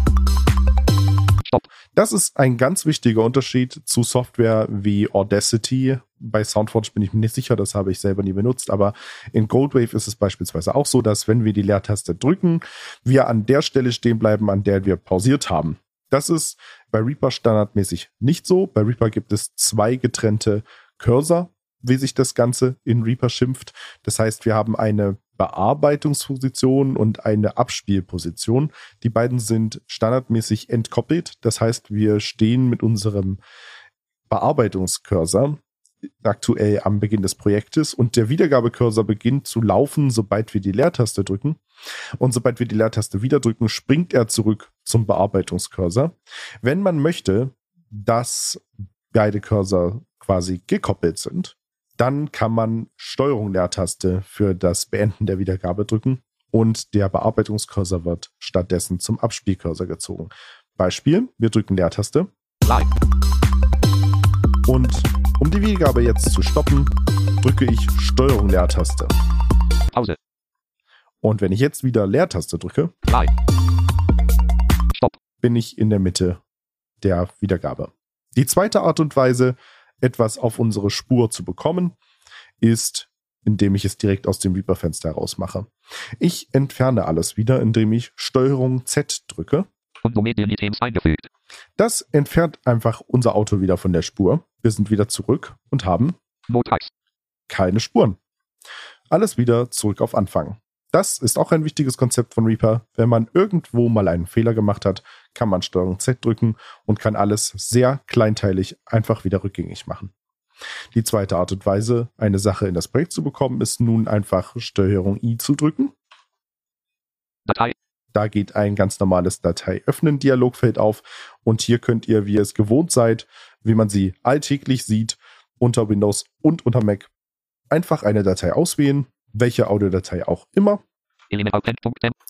Stopp. Das ist ein ganz wichtiger Unterschied zu Software wie Audacity. Bei Soundforge bin ich mir nicht sicher, das habe ich selber nie benutzt, aber in Goldwave ist es beispielsweise auch so, dass wenn wir die Leertaste drücken, wir an der Stelle stehen bleiben, an der wir pausiert haben. Das ist bei Reaper standardmäßig nicht so. Bei Reaper gibt es zwei getrennte Cursor, wie sich das Ganze in Reaper schimpft. Das heißt, wir haben eine Bearbeitungsposition und eine Abspielposition. Die beiden sind standardmäßig entkoppelt. Das heißt, wir stehen mit unserem Bearbeitungscursor aktuell am Beginn des Projektes und der Wiedergabecursor beginnt zu laufen, sobald wir die Leertaste drücken. Und sobald wir die Leertaste wieder drücken, springt er zurück zum Bearbeitungscursor. Wenn man möchte, dass beide Cursor quasi gekoppelt sind, dann kann man Steuerung Leertaste für das Beenden der Wiedergabe drücken und der Bearbeitungscursor wird stattdessen zum Abspielcursor gezogen. Beispiel, wir drücken Leertaste Live. und um die Wiedergabe jetzt zu stoppen, drücke ich Steuerung Leertaste. Pause. Und wenn ich jetzt wieder Leertaste drücke, Live. Stopp. bin ich in der Mitte der Wiedergabe. Die zweite Art und Weise, etwas auf unsere Spur zu bekommen, ist, indem ich es direkt aus dem Reaper-Fenster herausmache. Ich entferne alles wieder, indem ich Steuerung Z drücke. Und Medien-Items eingefügt. Das entfernt einfach unser Auto wieder von der Spur. Wir sind wieder zurück und haben keine Spuren. Alles wieder zurück auf Anfang. Das ist auch ein wichtiges Konzept von Reaper. Wenn man irgendwo mal einen Fehler gemacht hat, kann man Steuerung Z drücken und kann alles sehr kleinteilig einfach wieder rückgängig machen. Die zweite Art und Weise, eine Sache in das Projekt zu bekommen, ist nun einfach Steuerung I zu drücken. Datei. Da geht ein ganz normales Datei öffnen Dialogfeld auf und hier könnt ihr, wie ihr es gewohnt seid, wie man sie alltäglich sieht, unter Windows und unter Mac einfach eine Datei auswählen, welche Audiodatei auch immer.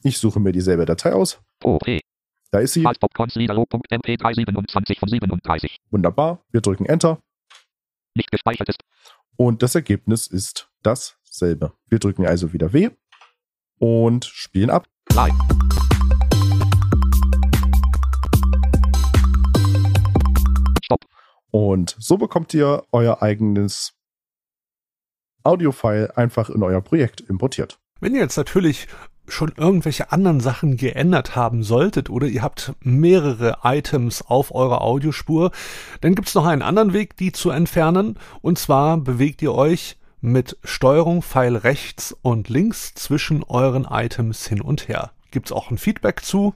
Ich suche mir dieselbe Datei aus. Da ist sie. Fastpopconsliederlog.mp327 von 37. Wunderbar. Wir drücken Enter Nicht gespeichert ist. und das Ergebnis ist dasselbe. Wir drücken also wieder W und spielen ab. Live. Stopp. Und so bekommt ihr euer eigenes Audiofile einfach in euer Projekt importiert. Wenn ihr jetzt natürlich schon irgendwelche anderen Sachen geändert haben solltet oder ihr habt mehrere Items auf eurer Audiospur, dann gibt's noch einen anderen Weg, die zu entfernen. Und zwar bewegt ihr euch mit Steuerung Pfeil rechts und links zwischen euren Items hin und her. Gibt's auch ein Feedback zu?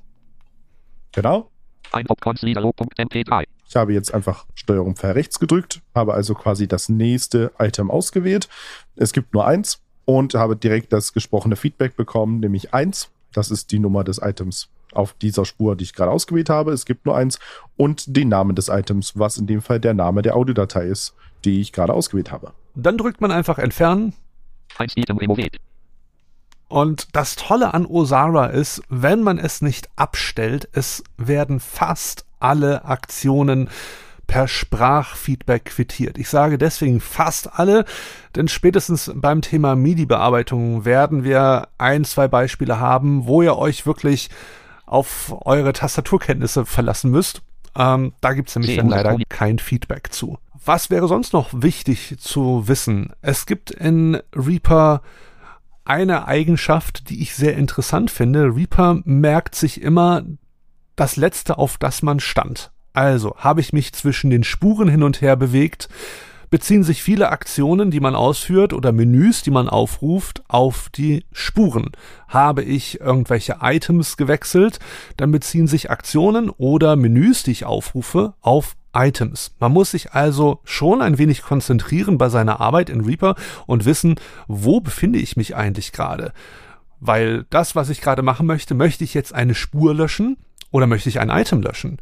Genau. Ein Popconsliederlog.mp3. Ich habe jetzt einfach Steuerung Pfeil rechts gedrückt, habe also quasi das nächste Item ausgewählt. Es gibt nur eins und habe direkt das gesprochene Feedback bekommen, nämlich eins. Das ist die Nummer des Items auf dieser Spur, die ich gerade ausgewählt habe. Es gibt nur eins und den Namen des Items, was in dem Fall der Name der Audiodatei ist, die ich gerade ausgewählt habe. Dann drückt man einfach entfernen Eins Item removed. Und das Tolle an Osara ist, wenn man es nicht abstellt, es werden fast alle Aktionen per Sprachfeedback quittiert. Ich sage deswegen fast alle, denn spätestens beim Thema MIDI-Bearbeitung werden wir ein, zwei Beispiele haben, wo ihr euch wirklich auf eure Tastaturkenntnisse verlassen müsst. Ähm, da gibt's nämlich dann leider kein Feedback zu. Was wäre sonst noch wichtig zu wissen? Es gibt in Reaper eine Eigenschaft, die ich sehr interessant finde. Reaper merkt sich immer das Letzte, auf das man stand. Also habe ich mich zwischen den Spuren hin und her bewegt, beziehen sich viele Aktionen, die man ausführt oder Menüs, die man aufruft, auf die Spuren. Habe ich irgendwelche Items gewechselt, dann beziehen sich Aktionen oder Menüs, die ich aufrufe, auf Items. Man muss sich also schon ein wenig konzentrieren bei seiner Arbeit in Reaper und wissen, wo befinde ich mich eigentlich gerade. Weil das, was ich gerade machen möchte, möchte ich jetzt eine Spur löschen oder möchte ich ein Item löschen?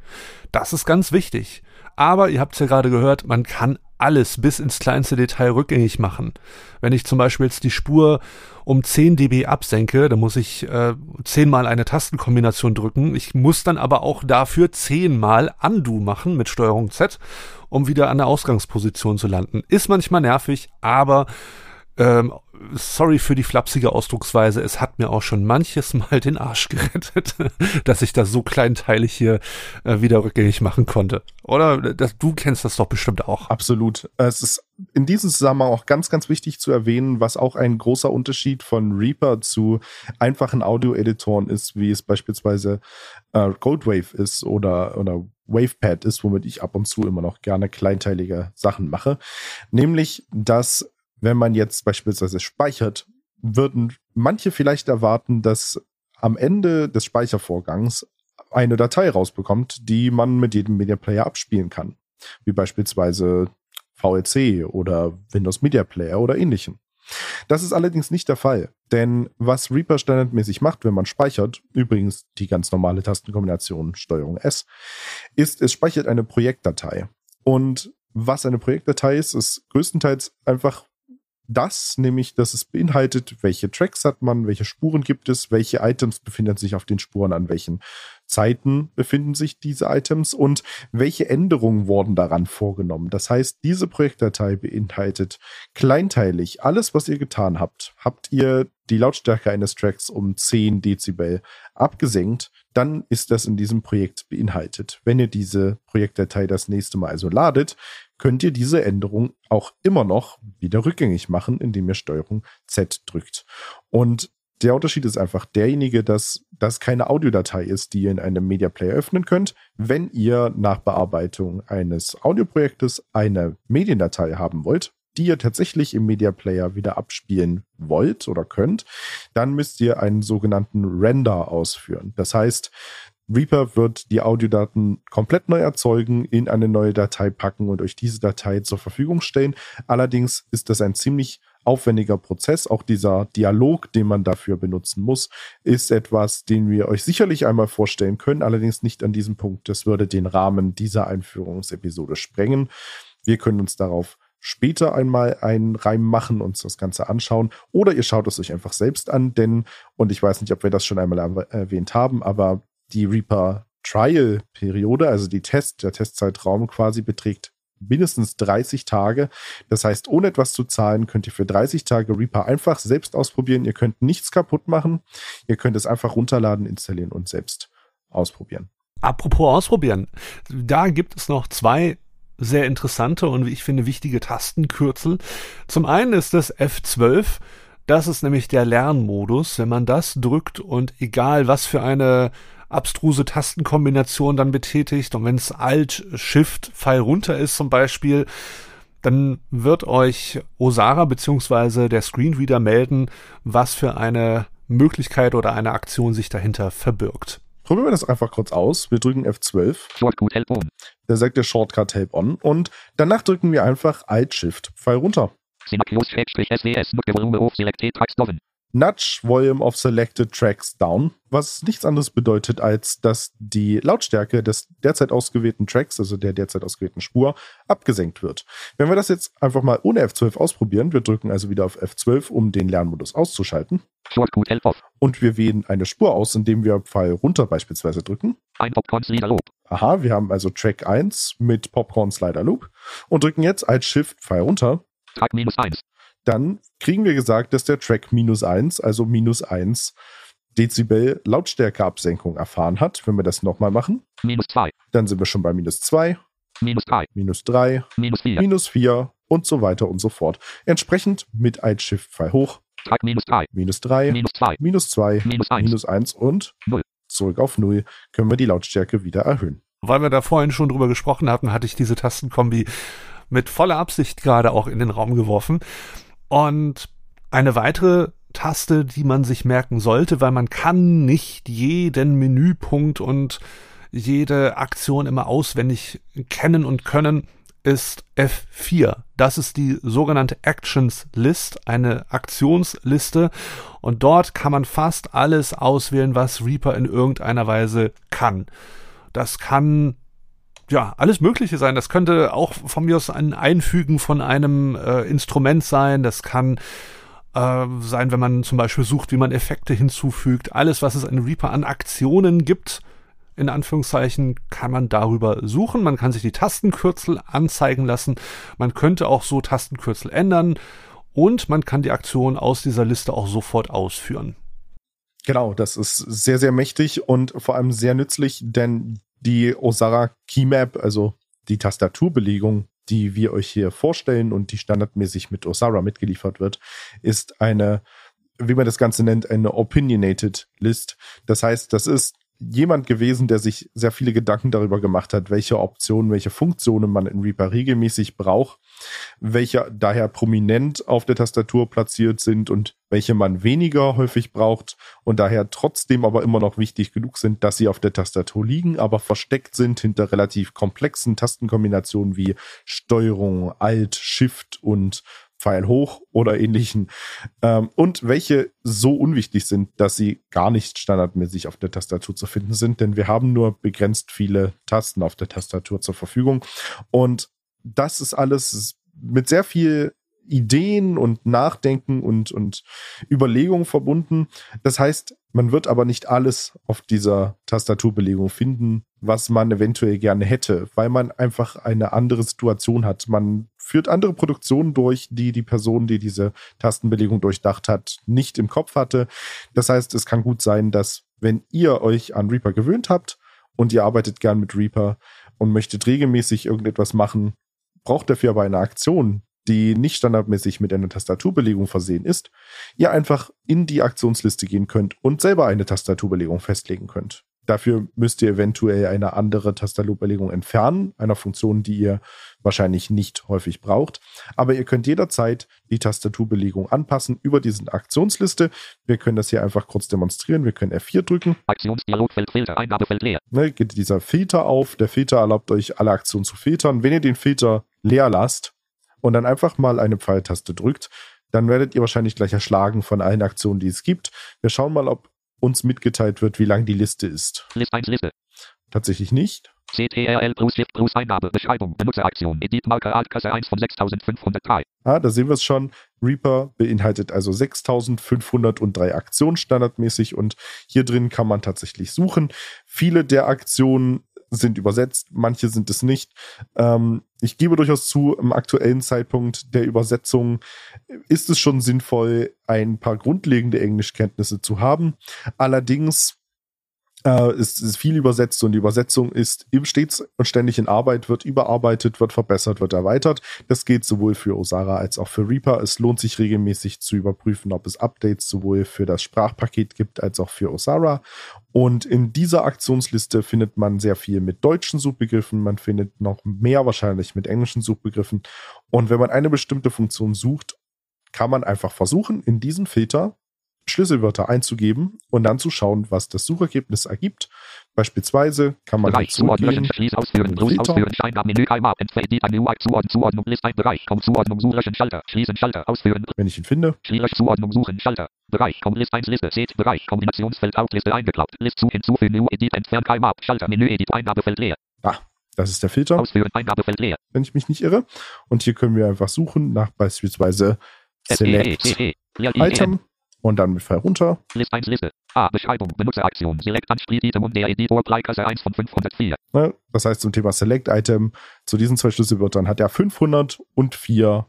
Das ist ganz wichtig. Aber ihr habt es ja gerade gehört, man kann alles bis ins kleinste Detail rückgängig machen. Wenn ich zum Beispiel jetzt die Spur um 10 dB absenke, dann muss ich äh, zehnmal eine Tastenkombination drücken. Ich muss dann aber auch dafür zehnmal Undo machen mit Steuerung Z, um wieder an der Ausgangsposition zu landen. Ist manchmal nervig, aber ähm, sorry für die flapsige Ausdrucksweise, es hat mir auch schon manches Mal den Arsch gerettet, dass ich das so kleinteilig hier äh, wieder rückgängig machen konnte. Oder das, du kennst das doch bestimmt auch. Absolut. Es ist in diesem Zusammenhang auch ganz, ganz wichtig zu erwähnen, was auch ein großer Unterschied von Reaper zu einfachen Audio-Editoren ist, wie es beispielsweise äh, Goldwave ist oder, oder WavePad ist, womit ich ab und zu immer noch gerne kleinteilige Sachen mache. Nämlich, dass wenn man jetzt beispielsweise speichert, würden manche vielleicht erwarten, dass am Ende des Speichervorgangs eine Datei rausbekommt, die man mit jedem Media Player abspielen kann. Wie beispielsweise VLC oder Windows Media Player oder ähnlichem. Das ist allerdings nicht der Fall, denn was Reaper standardmäßig macht, wenn man speichert, übrigens die ganz normale Tastenkombination Steuerung S, ist, es speichert eine Projektdatei. Und was eine Projektdatei ist, ist größtenteils einfach das, nämlich, dass es beinhaltet, welche Tracks hat man, welche Spuren gibt es, welche Items befinden sich auf den Spuren, an welchen Zeiten befinden sich diese Items und welche Änderungen wurden daran vorgenommen. Das heißt, diese Projektdatei beinhaltet kleinteilig alles, was ihr getan habt. Habt ihr die Lautstärke eines Tracks um 10 Dezibel abgesenkt, dann ist das in diesem Projekt beinhaltet. Wenn ihr diese Projektdatei das nächste Mal also ladet, könnt ihr diese Änderung auch immer noch wieder rückgängig machen, indem ihr Steuerung Z drückt. Und der Unterschied ist einfach derjenige, dass das keine Audiodatei ist, die ihr in einem Media Player öffnen könnt. Wenn ihr nach Bearbeitung eines Audioprojektes eine Mediendatei haben wollt, die ihr tatsächlich im Media Player wieder abspielen wollt oder könnt, dann müsst ihr einen sogenannten Render ausführen. Das heißt, Reaper wird die Audiodaten komplett neu erzeugen, in eine neue Datei packen und euch diese Datei zur Verfügung stellen. Allerdings ist das ein ziemlich aufwendiger Prozess. Auch dieser Dialog, den man dafür benutzen muss, ist etwas, den wir euch sicherlich einmal vorstellen können, allerdings nicht an diesem Punkt. Das würde den Rahmen dieser Einführungsepisode sprengen. Wir können uns darauf später einmal einen Reim machen, uns das Ganze anschauen. Oder ihr schaut es euch einfach selbst an, denn, und ich weiß nicht, ob wir das schon einmal erwähnt haben, aber die Reaper Trial Periode, also die Test, der Testzeitraum quasi beträgt mindestens 30 Tage. Das heißt, ohne etwas zu zahlen, könnt ihr für 30 Tage Reaper einfach selbst ausprobieren. Ihr könnt nichts kaputt machen. Ihr könnt es einfach runterladen, installieren und selbst ausprobieren. Apropos ausprobieren, da gibt es noch zwei sehr interessante und wie ich finde wichtige Tastenkürzel. Zum einen ist das F12. Das ist nämlich der Lernmodus. Wenn man das drückt und egal was für eine abstruse Tastenkombination dann betätigt und wenn es Alt, Shift, Pfeil runter ist zum Beispiel, dann wird euch Osara beziehungsweise der Screenreader melden, was für eine Möglichkeit oder eine Aktion sich dahinter verbirgt. Probieren wir das einfach kurz aus. Wir drücken F12. Shortcut Help On. Da sagt der Shortcut Help On und danach drücken wir einfach Alt Shift Pfeil runter. Nudge Volume of Selected Tracks Down, was nichts anderes bedeutet, als dass die Lautstärke des derzeit ausgewählten Tracks, also der derzeit ausgewählten Spur, abgesenkt wird. Wenn wir das jetzt einfach mal ohne F12 ausprobieren, wir drücken also wieder auf F12, um den Lernmodus auszuschalten. Und wir wählen eine Spur aus, indem wir Pfeil runter beispielsweise drücken. Ein Popcorn Slider Loop. Aha, wir haben also Track 1 mit Popcorn Slider Loop und drücken jetzt als Shift Pfeil runter. Track minus 1 dann kriegen wir gesagt, dass der Track minus eins, also minus eins Dezibel Lautstärkeabsenkung erfahren hat. Wenn wir das nochmal machen, minus zwei. dann sind wir schon bei minus zwei, minus drei, minus drei, minus vier, minus vier und so weiter und so fort. Entsprechend mit Alt-Shift-Pfeil hoch, Track minus drei, minus drei, minus zwei, minus zwei, minus eins, minus eins und null. zurück auf null können wir die Lautstärke wieder erhöhen. Weil wir da vorhin schon drüber gesprochen hatten, hatte ich diese Tastenkombi mit voller Absicht gerade auch in den Raum geworfen. Und eine weitere Taste, die man sich merken sollte, weil man kann nicht jeden Menüpunkt und jede Aktion immer auswendig kennen und können, ist F4. Das ist die sogenannte Actions List, eine Aktionsliste. Und dort kann man fast alles auswählen, was Reaper in irgendeiner Weise kann. Das kann ja, alles Mögliche sein. Das könnte auch von mir aus ein Einfügen von einem äh, Instrument sein. Das kann äh, sein, wenn man zum Beispiel sucht, wie man Effekte hinzufügt. Alles, was es in Reaper an Aktionen gibt, in Anführungszeichen, kann man darüber suchen. Man kann sich die Tastenkürzel anzeigen lassen. Man könnte auch so Tastenkürzel ändern. Und man kann die Aktion aus dieser Liste auch sofort ausführen. Genau, das ist sehr, sehr mächtig und vor allem sehr nützlich, denn die Osara Keymap, also die Tastaturbelegung, die wir euch hier vorstellen und die standardmäßig mit Osara mitgeliefert wird, ist eine, wie man das Ganze nennt, eine Opinionated List. Das heißt, das ist jemand gewesen, der sich sehr viele Gedanken darüber gemacht hat, welche Optionen, welche Funktionen man in Reaper regelmäßig braucht, welche daher prominent auf der Tastatur platziert sind und welche man weniger häufig braucht und daher trotzdem aber immer noch wichtig genug sind, dass sie auf der Tastatur liegen, aber versteckt sind hinter relativ komplexen Tastenkombinationen wie Steuerung, Alt, Shift und Pfeil hoch oder ähnlichen. Ähm, und welche so unwichtig sind, dass sie gar nicht standardmäßig auf der Tastatur zu finden sind, denn wir haben nur begrenzt viele Tasten auf der Tastatur zur Verfügung. Und das ist alles mit sehr viel Ideen und Nachdenken und, und Überlegungen verbunden. Das heißt, man wird aber nicht alles auf dieser Tastaturbelegung finden, was man eventuell gerne hätte, weil man einfach eine andere Situation hat. Man führt andere Produktionen durch, die die Person, die diese Tastenbelegung durchdacht hat, nicht im Kopf hatte. Das heißt, es kann gut sein, dass wenn ihr euch an Reaper gewöhnt habt und ihr arbeitet gern mit Reaper und möchtet regelmäßig irgendetwas machen, braucht dafür aber eine Aktion, die nicht standardmäßig mit einer Tastaturbelegung versehen ist, ihr einfach in die Aktionsliste gehen könnt und selber eine Tastaturbelegung festlegen könnt. Dafür müsst ihr eventuell eine andere Tastaturbelegung entfernen, einer Funktion, die ihr wahrscheinlich nicht häufig braucht. Aber ihr könnt jederzeit die Tastaturbelegung anpassen über diesen Aktionsliste. Wir können das hier einfach kurz demonstrieren. Wir können F4 drücken. Aktionsdialogfeld Filter, Eingabefeld leer. Ne, geht dieser Filter auf. Der Filter erlaubt euch, alle Aktionen zu filtern. Wenn ihr den Filter leer lasst, und dann einfach mal eine Pfeiltaste drückt, dann werdet ihr wahrscheinlich gleich erschlagen von allen Aktionen, die es gibt. Wir schauen mal, ob uns mitgeteilt wird, wie lang die Liste ist. List 1 Liste. Tatsächlich nicht. CTRL plus Shift plus Eingabe, Beschreibung, Benutzeraktion, Editmarker Altkasse 1 von 6503. Ah, da sehen wir es schon. Reaper beinhaltet also 6503 Aktionen standardmäßig und hier drin kann man tatsächlich suchen. Viele der Aktionen sind übersetzt, manche sind es nicht. Ähm, ich gebe durchaus zu, im aktuellen Zeitpunkt der Übersetzung ist es schon sinnvoll, ein paar grundlegende Englischkenntnisse zu haben. Allerdings äh, es ist viel übersetzt und die Übersetzung ist stets und ständig in Arbeit, wird überarbeitet, wird verbessert, wird erweitert. Das geht sowohl für Osara als auch für Reaper. Es lohnt sich regelmäßig zu überprüfen, ob es Updates sowohl für das Sprachpaket gibt als auch für Osara. Und in dieser Aktionsliste findet man sehr viel mit deutschen Suchbegriffen, man findet noch mehr wahrscheinlich mit englischen Suchbegriffen. Und wenn man eine bestimmte Funktion sucht, kann man einfach versuchen, in diesem Filter Schlüsselwörter einzugeben und dann zu schauen, was das Suchergebnis ergibt. Beispielsweise kann man Bereich, Zuordnen, Schließ, Ausführen, Groß, Ausführen, Scheingabe, Menü, Einmal, UI, Zuordnung, Zuordnung, List, ein Bereich, Komm, Zuordnung, Suchen, Schalter, Schließen, Schalter, Ausführen, wenn ich ihn finde. Schwierig, Zuordnung, Suchen, Schalter, Bereich, Komm, List 1, Liste, Seht, Bereich, Kombinationsfeld, Outliste, eingeklappt, List zu, hinzufügen, New, Edit, Entfernen, Keimab, Schalter, Menü, Edit, Eingabefeld leer. Ah, das ist der Filter. Ausführen, Eingabefeld leer. Wenn ich mich nicht irre. Und hier können wir einfach suchen nach beispielsweise Select Item und dann mit Pfeil runter. List 1 Liste. A. Beschreibung. Benutzeraktion. Select Anspiel Item und der Editor Bleikasse 1 von 504. Ne? Das heißt zum Thema Select Item, zu diesen zwei Schlüsselwörtern hat er 504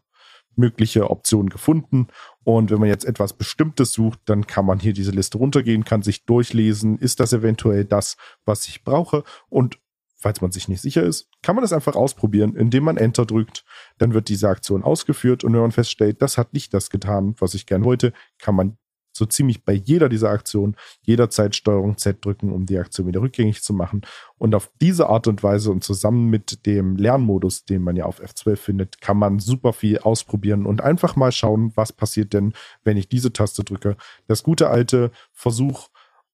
mögliche Optionen gefunden. Und wenn man jetzt etwas Bestimmtes sucht, dann kann man hier diese Liste runtergehen, kann sich durchlesen, ist das eventuell das, was ich brauche? Und falls man sich nicht sicher ist, kann man das einfach ausprobieren, indem man Enter drückt. Dann wird diese Aktion ausgeführt und wenn man feststellt, das hat nicht das getan, was ich gern wollte, kann man so ziemlich bei jeder dieser Aktionen jederzeit Steuerung Z drücken, um die Aktion wieder rückgängig zu machen. Und auf diese Art und Weise und zusammen mit dem Lernmodus, den man ja auf F12 findet, kann man super viel ausprobieren und einfach mal schauen, was passiert denn, wenn ich diese Taste drücke. Das gute alte Versuch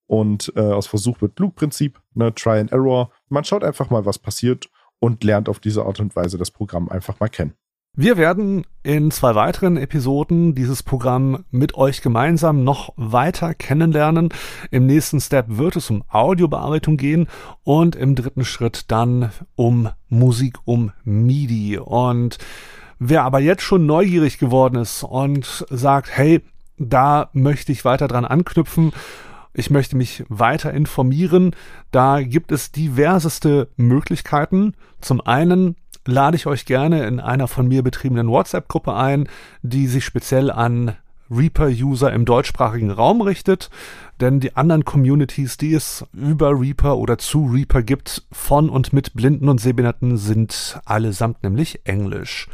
und äh, aus Versuch wird Flugprinzip, ne, Try and Error. Man schaut einfach mal, was passiert und lernt auf diese Art und Weise das Programm einfach mal kennen. Wir werden in zwei weiteren Episoden dieses Programm mit euch gemeinsam noch weiter kennenlernen. Im nächsten Step wird es um Audiobearbeitung gehen und im dritten Schritt dann um Musik, um MIDI. Und wer aber jetzt schon neugierig geworden ist und sagt, hey, da möchte ich weiter dran anknüpfen, ich möchte mich weiter informieren. Da gibt es diverseste Möglichkeiten. Zum einen lade ich euch gerne in einer von mir betriebenen WhatsApp-Gruppe ein, die sich speziell an Reaper-User im deutschsprachigen Raum richtet, denn die anderen Communities, die es über Reaper oder zu Reaper gibt, von und mit Blinden und Sehbehinderten, sind allesamt nämlich Englisch.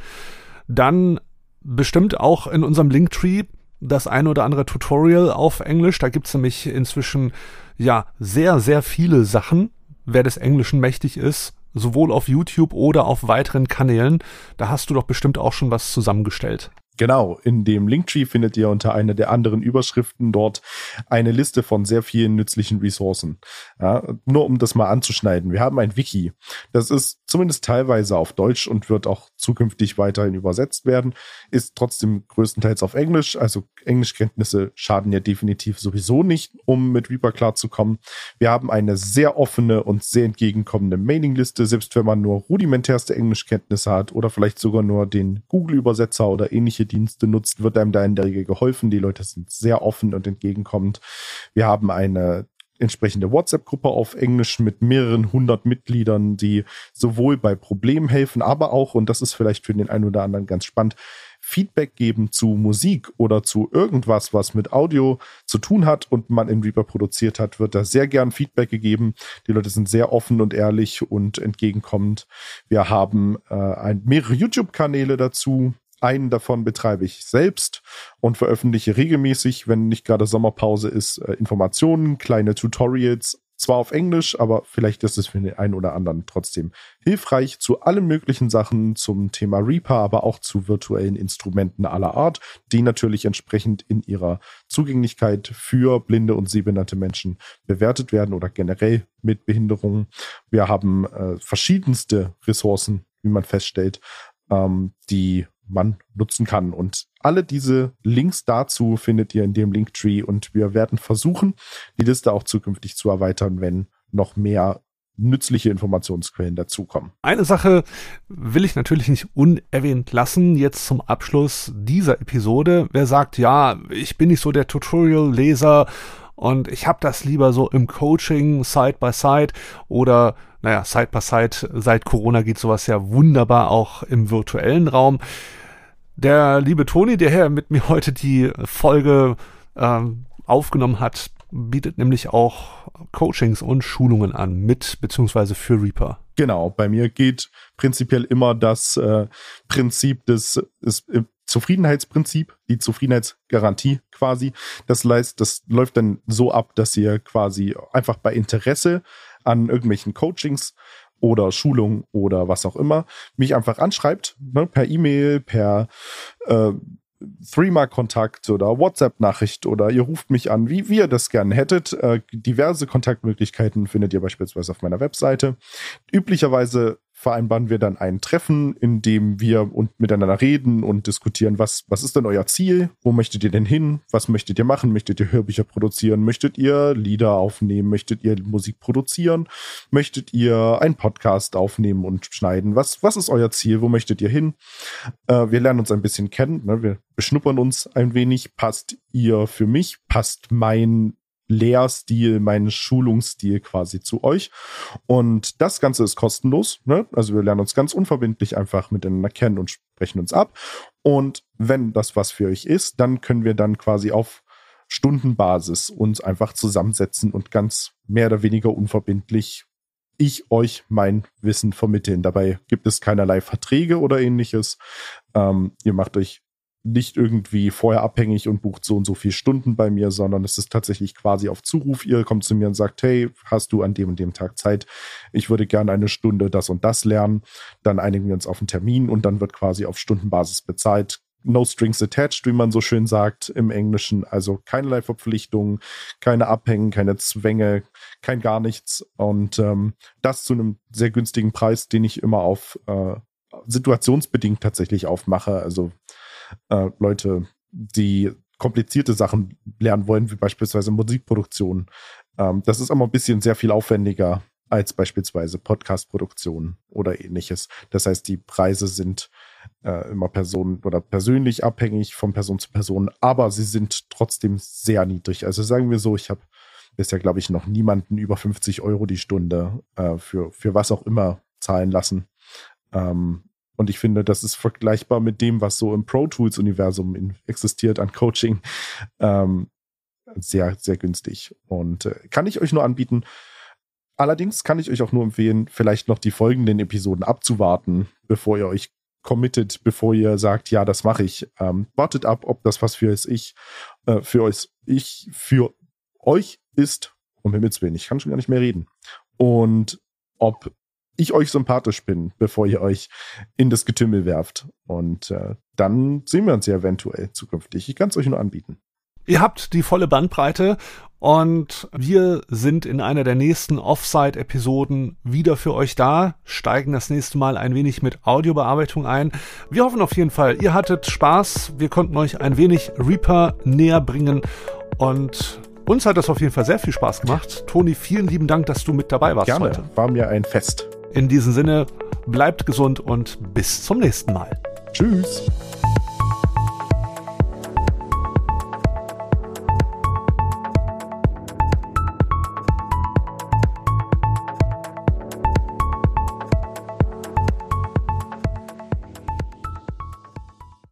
Dann bestimmt auch in unserem Linktree das ein oder andere Tutorial auf Englisch. Da gibt's nämlich inzwischen ja sehr, sehr viele Sachen. Wer des Englischen mächtig ist, sowohl auf YouTube oder auf weiteren Kanälen. Da hast du doch bestimmt auch schon was zusammengestellt. Genau, in dem Linktree findet ihr unter einer der anderen Überschriften dort eine Liste von sehr vielen nützlichen Ressourcen. Ja, nur um das mal anzuschneiden. Wir haben ein Wiki. Das ist zumindest teilweise auf Deutsch und wird auch zukünftig weiterhin übersetzt werden. Ist trotzdem größtenteils auf Englisch. Also Englischkenntnisse schaden ja definitiv sowieso nicht, um mit Reaper klarzukommen. Wir haben eine sehr offene und sehr entgegenkommende Mailingliste, selbst wenn man nur rudimentärste Englischkenntnisse hat oder vielleicht sogar nur den Google-Übersetzer oder ähnliche Dienste nutzt, wird einem da in der Regel geholfen. Die Leute sind sehr offen und entgegenkommend. Wir haben eine entsprechende WhatsApp-Gruppe auf Englisch mit mehreren hundert Mitgliedern, die sowohl bei Problemen helfen, aber auch, und das ist vielleicht für den einen oder anderen ganz spannend, Feedback geben zu Musik oder zu irgendwas, was mit Audio zu tun hat und man in Reaper produziert hat, wird da sehr gern Feedback gegeben. Die Leute sind sehr offen und ehrlich und entgegenkommend. Wir haben äh, ein, mehrere YouTube-Kanäle dazu, einen davon betreibe ich selbst und veröffentliche regelmäßig, wenn nicht gerade Sommerpause ist, äh, Informationen, kleine Tutorials, zwar auf Englisch, aber vielleicht ist es für den einen oder anderen trotzdem hilfreich zu allen möglichen Sachen zum Thema Reaper, aber auch zu virtuellen Instrumenten aller Art, die natürlich entsprechend in ihrer Zugänglichkeit für blinde und sehbehinderte Menschen bewertet werden oder generell mit Behinderungen. Wir haben äh, verschiedenste Ressourcen, wie man feststellt, ähm, die man nutzen kann. Und alle diese Links dazu findet ihr in dem Linktree und wir werden versuchen, die Liste auch zukünftig zu erweitern, wenn noch mehr nützliche Informationsquellen dazukommen. Eine Sache will ich natürlich nicht unerwähnt lassen, jetzt zum Abschluss dieser Episode. Wer sagt, ja, ich bin nicht so der Tutorial-Leser und ich habe das lieber so im Coaching, Side by Side oder naja, Side by Side, seit Corona geht sowas ja wunderbar auch im virtuellen Raum. Der liebe Toni, der hier mit mir heute die Folge ähm, aufgenommen hat, bietet nämlich auch Coachings und Schulungen an mit beziehungsweise für Reaper. Genau, bei mir geht prinzipiell immer das äh, Prinzip des, des äh, Zufriedenheitsprinzip, die Zufriedenheitsgarantie quasi. Das heißt, das läuft dann so ab, dass ihr quasi einfach bei Interesse an irgendwelchen Coachings oder Schulung oder was auch immer, mich einfach anschreibt, ne, per E-Mail, per äh, Threema-Kontakt oder WhatsApp-Nachricht oder ihr ruft mich an, wie, wie ihr das gerne hättet. Äh, diverse Kontaktmöglichkeiten findet ihr beispielsweise auf meiner Webseite. Üblicherweise vereinbaren wir dann ein Treffen, in dem wir und miteinander reden und diskutieren, was, was ist denn euer Ziel? Wo möchtet ihr denn hin? Was möchtet ihr machen? Möchtet ihr Hörbücher produzieren? Möchtet ihr Lieder aufnehmen? Möchtet ihr Musik produzieren? Möchtet ihr einen Podcast aufnehmen und schneiden? Was, was ist euer Ziel? Wo möchtet ihr hin? Äh, wir lernen uns ein bisschen kennen. Ne? Wir beschnuppern uns ein wenig. Passt ihr für mich? Passt mein Lehrstil, meinen Schulungsstil quasi zu euch. Und das Ganze ist kostenlos. Ne? Also wir lernen uns ganz unverbindlich einfach miteinander kennen und sprechen uns ab. Und wenn das was für euch ist, dann können wir dann quasi auf Stundenbasis uns einfach zusammensetzen und ganz mehr oder weniger unverbindlich ich euch mein Wissen vermitteln. Dabei gibt es keinerlei Verträge oder ähnliches. Ähm, ihr macht euch nicht irgendwie vorher abhängig und bucht so und so viele Stunden bei mir, sondern es ist tatsächlich quasi auf Zuruf. Ihr kommt zu mir und sagt, hey, hast du an dem und dem Tag Zeit? Ich würde gerne eine Stunde das und das lernen. Dann einigen wir uns auf einen Termin und dann wird quasi auf Stundenbasis bezahlt. No strings attached, wie man so schön sagt im Englischen. Also keinerlei Verpflichtungen, keine Abhängen, keine Zwänge, kein gar nichts. Und ähm, das zu einem sehr günstigen Preis, den ich immer auf äh, situationsbedingt tatsächlich aufmache. Also äh, Leute, die komplizierte Sachen lernen wollen, wie beispielsweise Musikproduktion. Ähm, das ist immer ein bisschen sehr viel aufwendiger als beispielsweise Podcastproduktion oder ähnliches. Das heißt, die Preise sind äh, immer Personen oder persönlich abhängig von Person zu Person, aber sie sind trotzdem sehr niedrig. Also sagen wir so, ich habe bisher, glaube ich, noch niemanden über 50 Euro die Stunde äh, für, für was auch immer zahlen lassen. Ähm, und ich finde, das ist vergleichbar mit dem, was so im Pro Tools-Universum existiert an Coaching. Ähm, sehr, sehr günstig. Und äh, kann ich euch nur anbieten. Allerdings kann ich euch auch nur empfehlen, vielleicht noch die folgenden Episoden abzuwarten, bevor ihr euch committet, bevor ihr sagt, ja, das mache ich. Ähm, wartet ab, ob das was für ich, äh, für euch, ich, für euch ist. Um Himmels Willen, ich kann schon gar nicht mehr reden. Und ob ich euch sympathisch bin, bevor ihr euch in das Getümmel werft. Und äh, dann sehen wir uns ja eventuell zukünftig. Ich kann es euch nur anbieten. Ihr habt die volle Bandbreite und wir sind in einer der nächsten Offside-Episoden wieder für euch da, steigen das nächste Mal ein wenig mit Audiobearbeitung ein. Wir hoffen auf jeden Fall, ihr hattet Spaß, wir konnten euch ein wenig Reaper näher bringen und uns hat das auf jeden Fall sehr viel Spaß gemacht. Toni, vielen lieben Dank, dass du mit dabei warst Gerne, heute. war mir ein Fest. In diesem Sinne, bleibt gesund und bis zum nächsten Mal. Tschüss.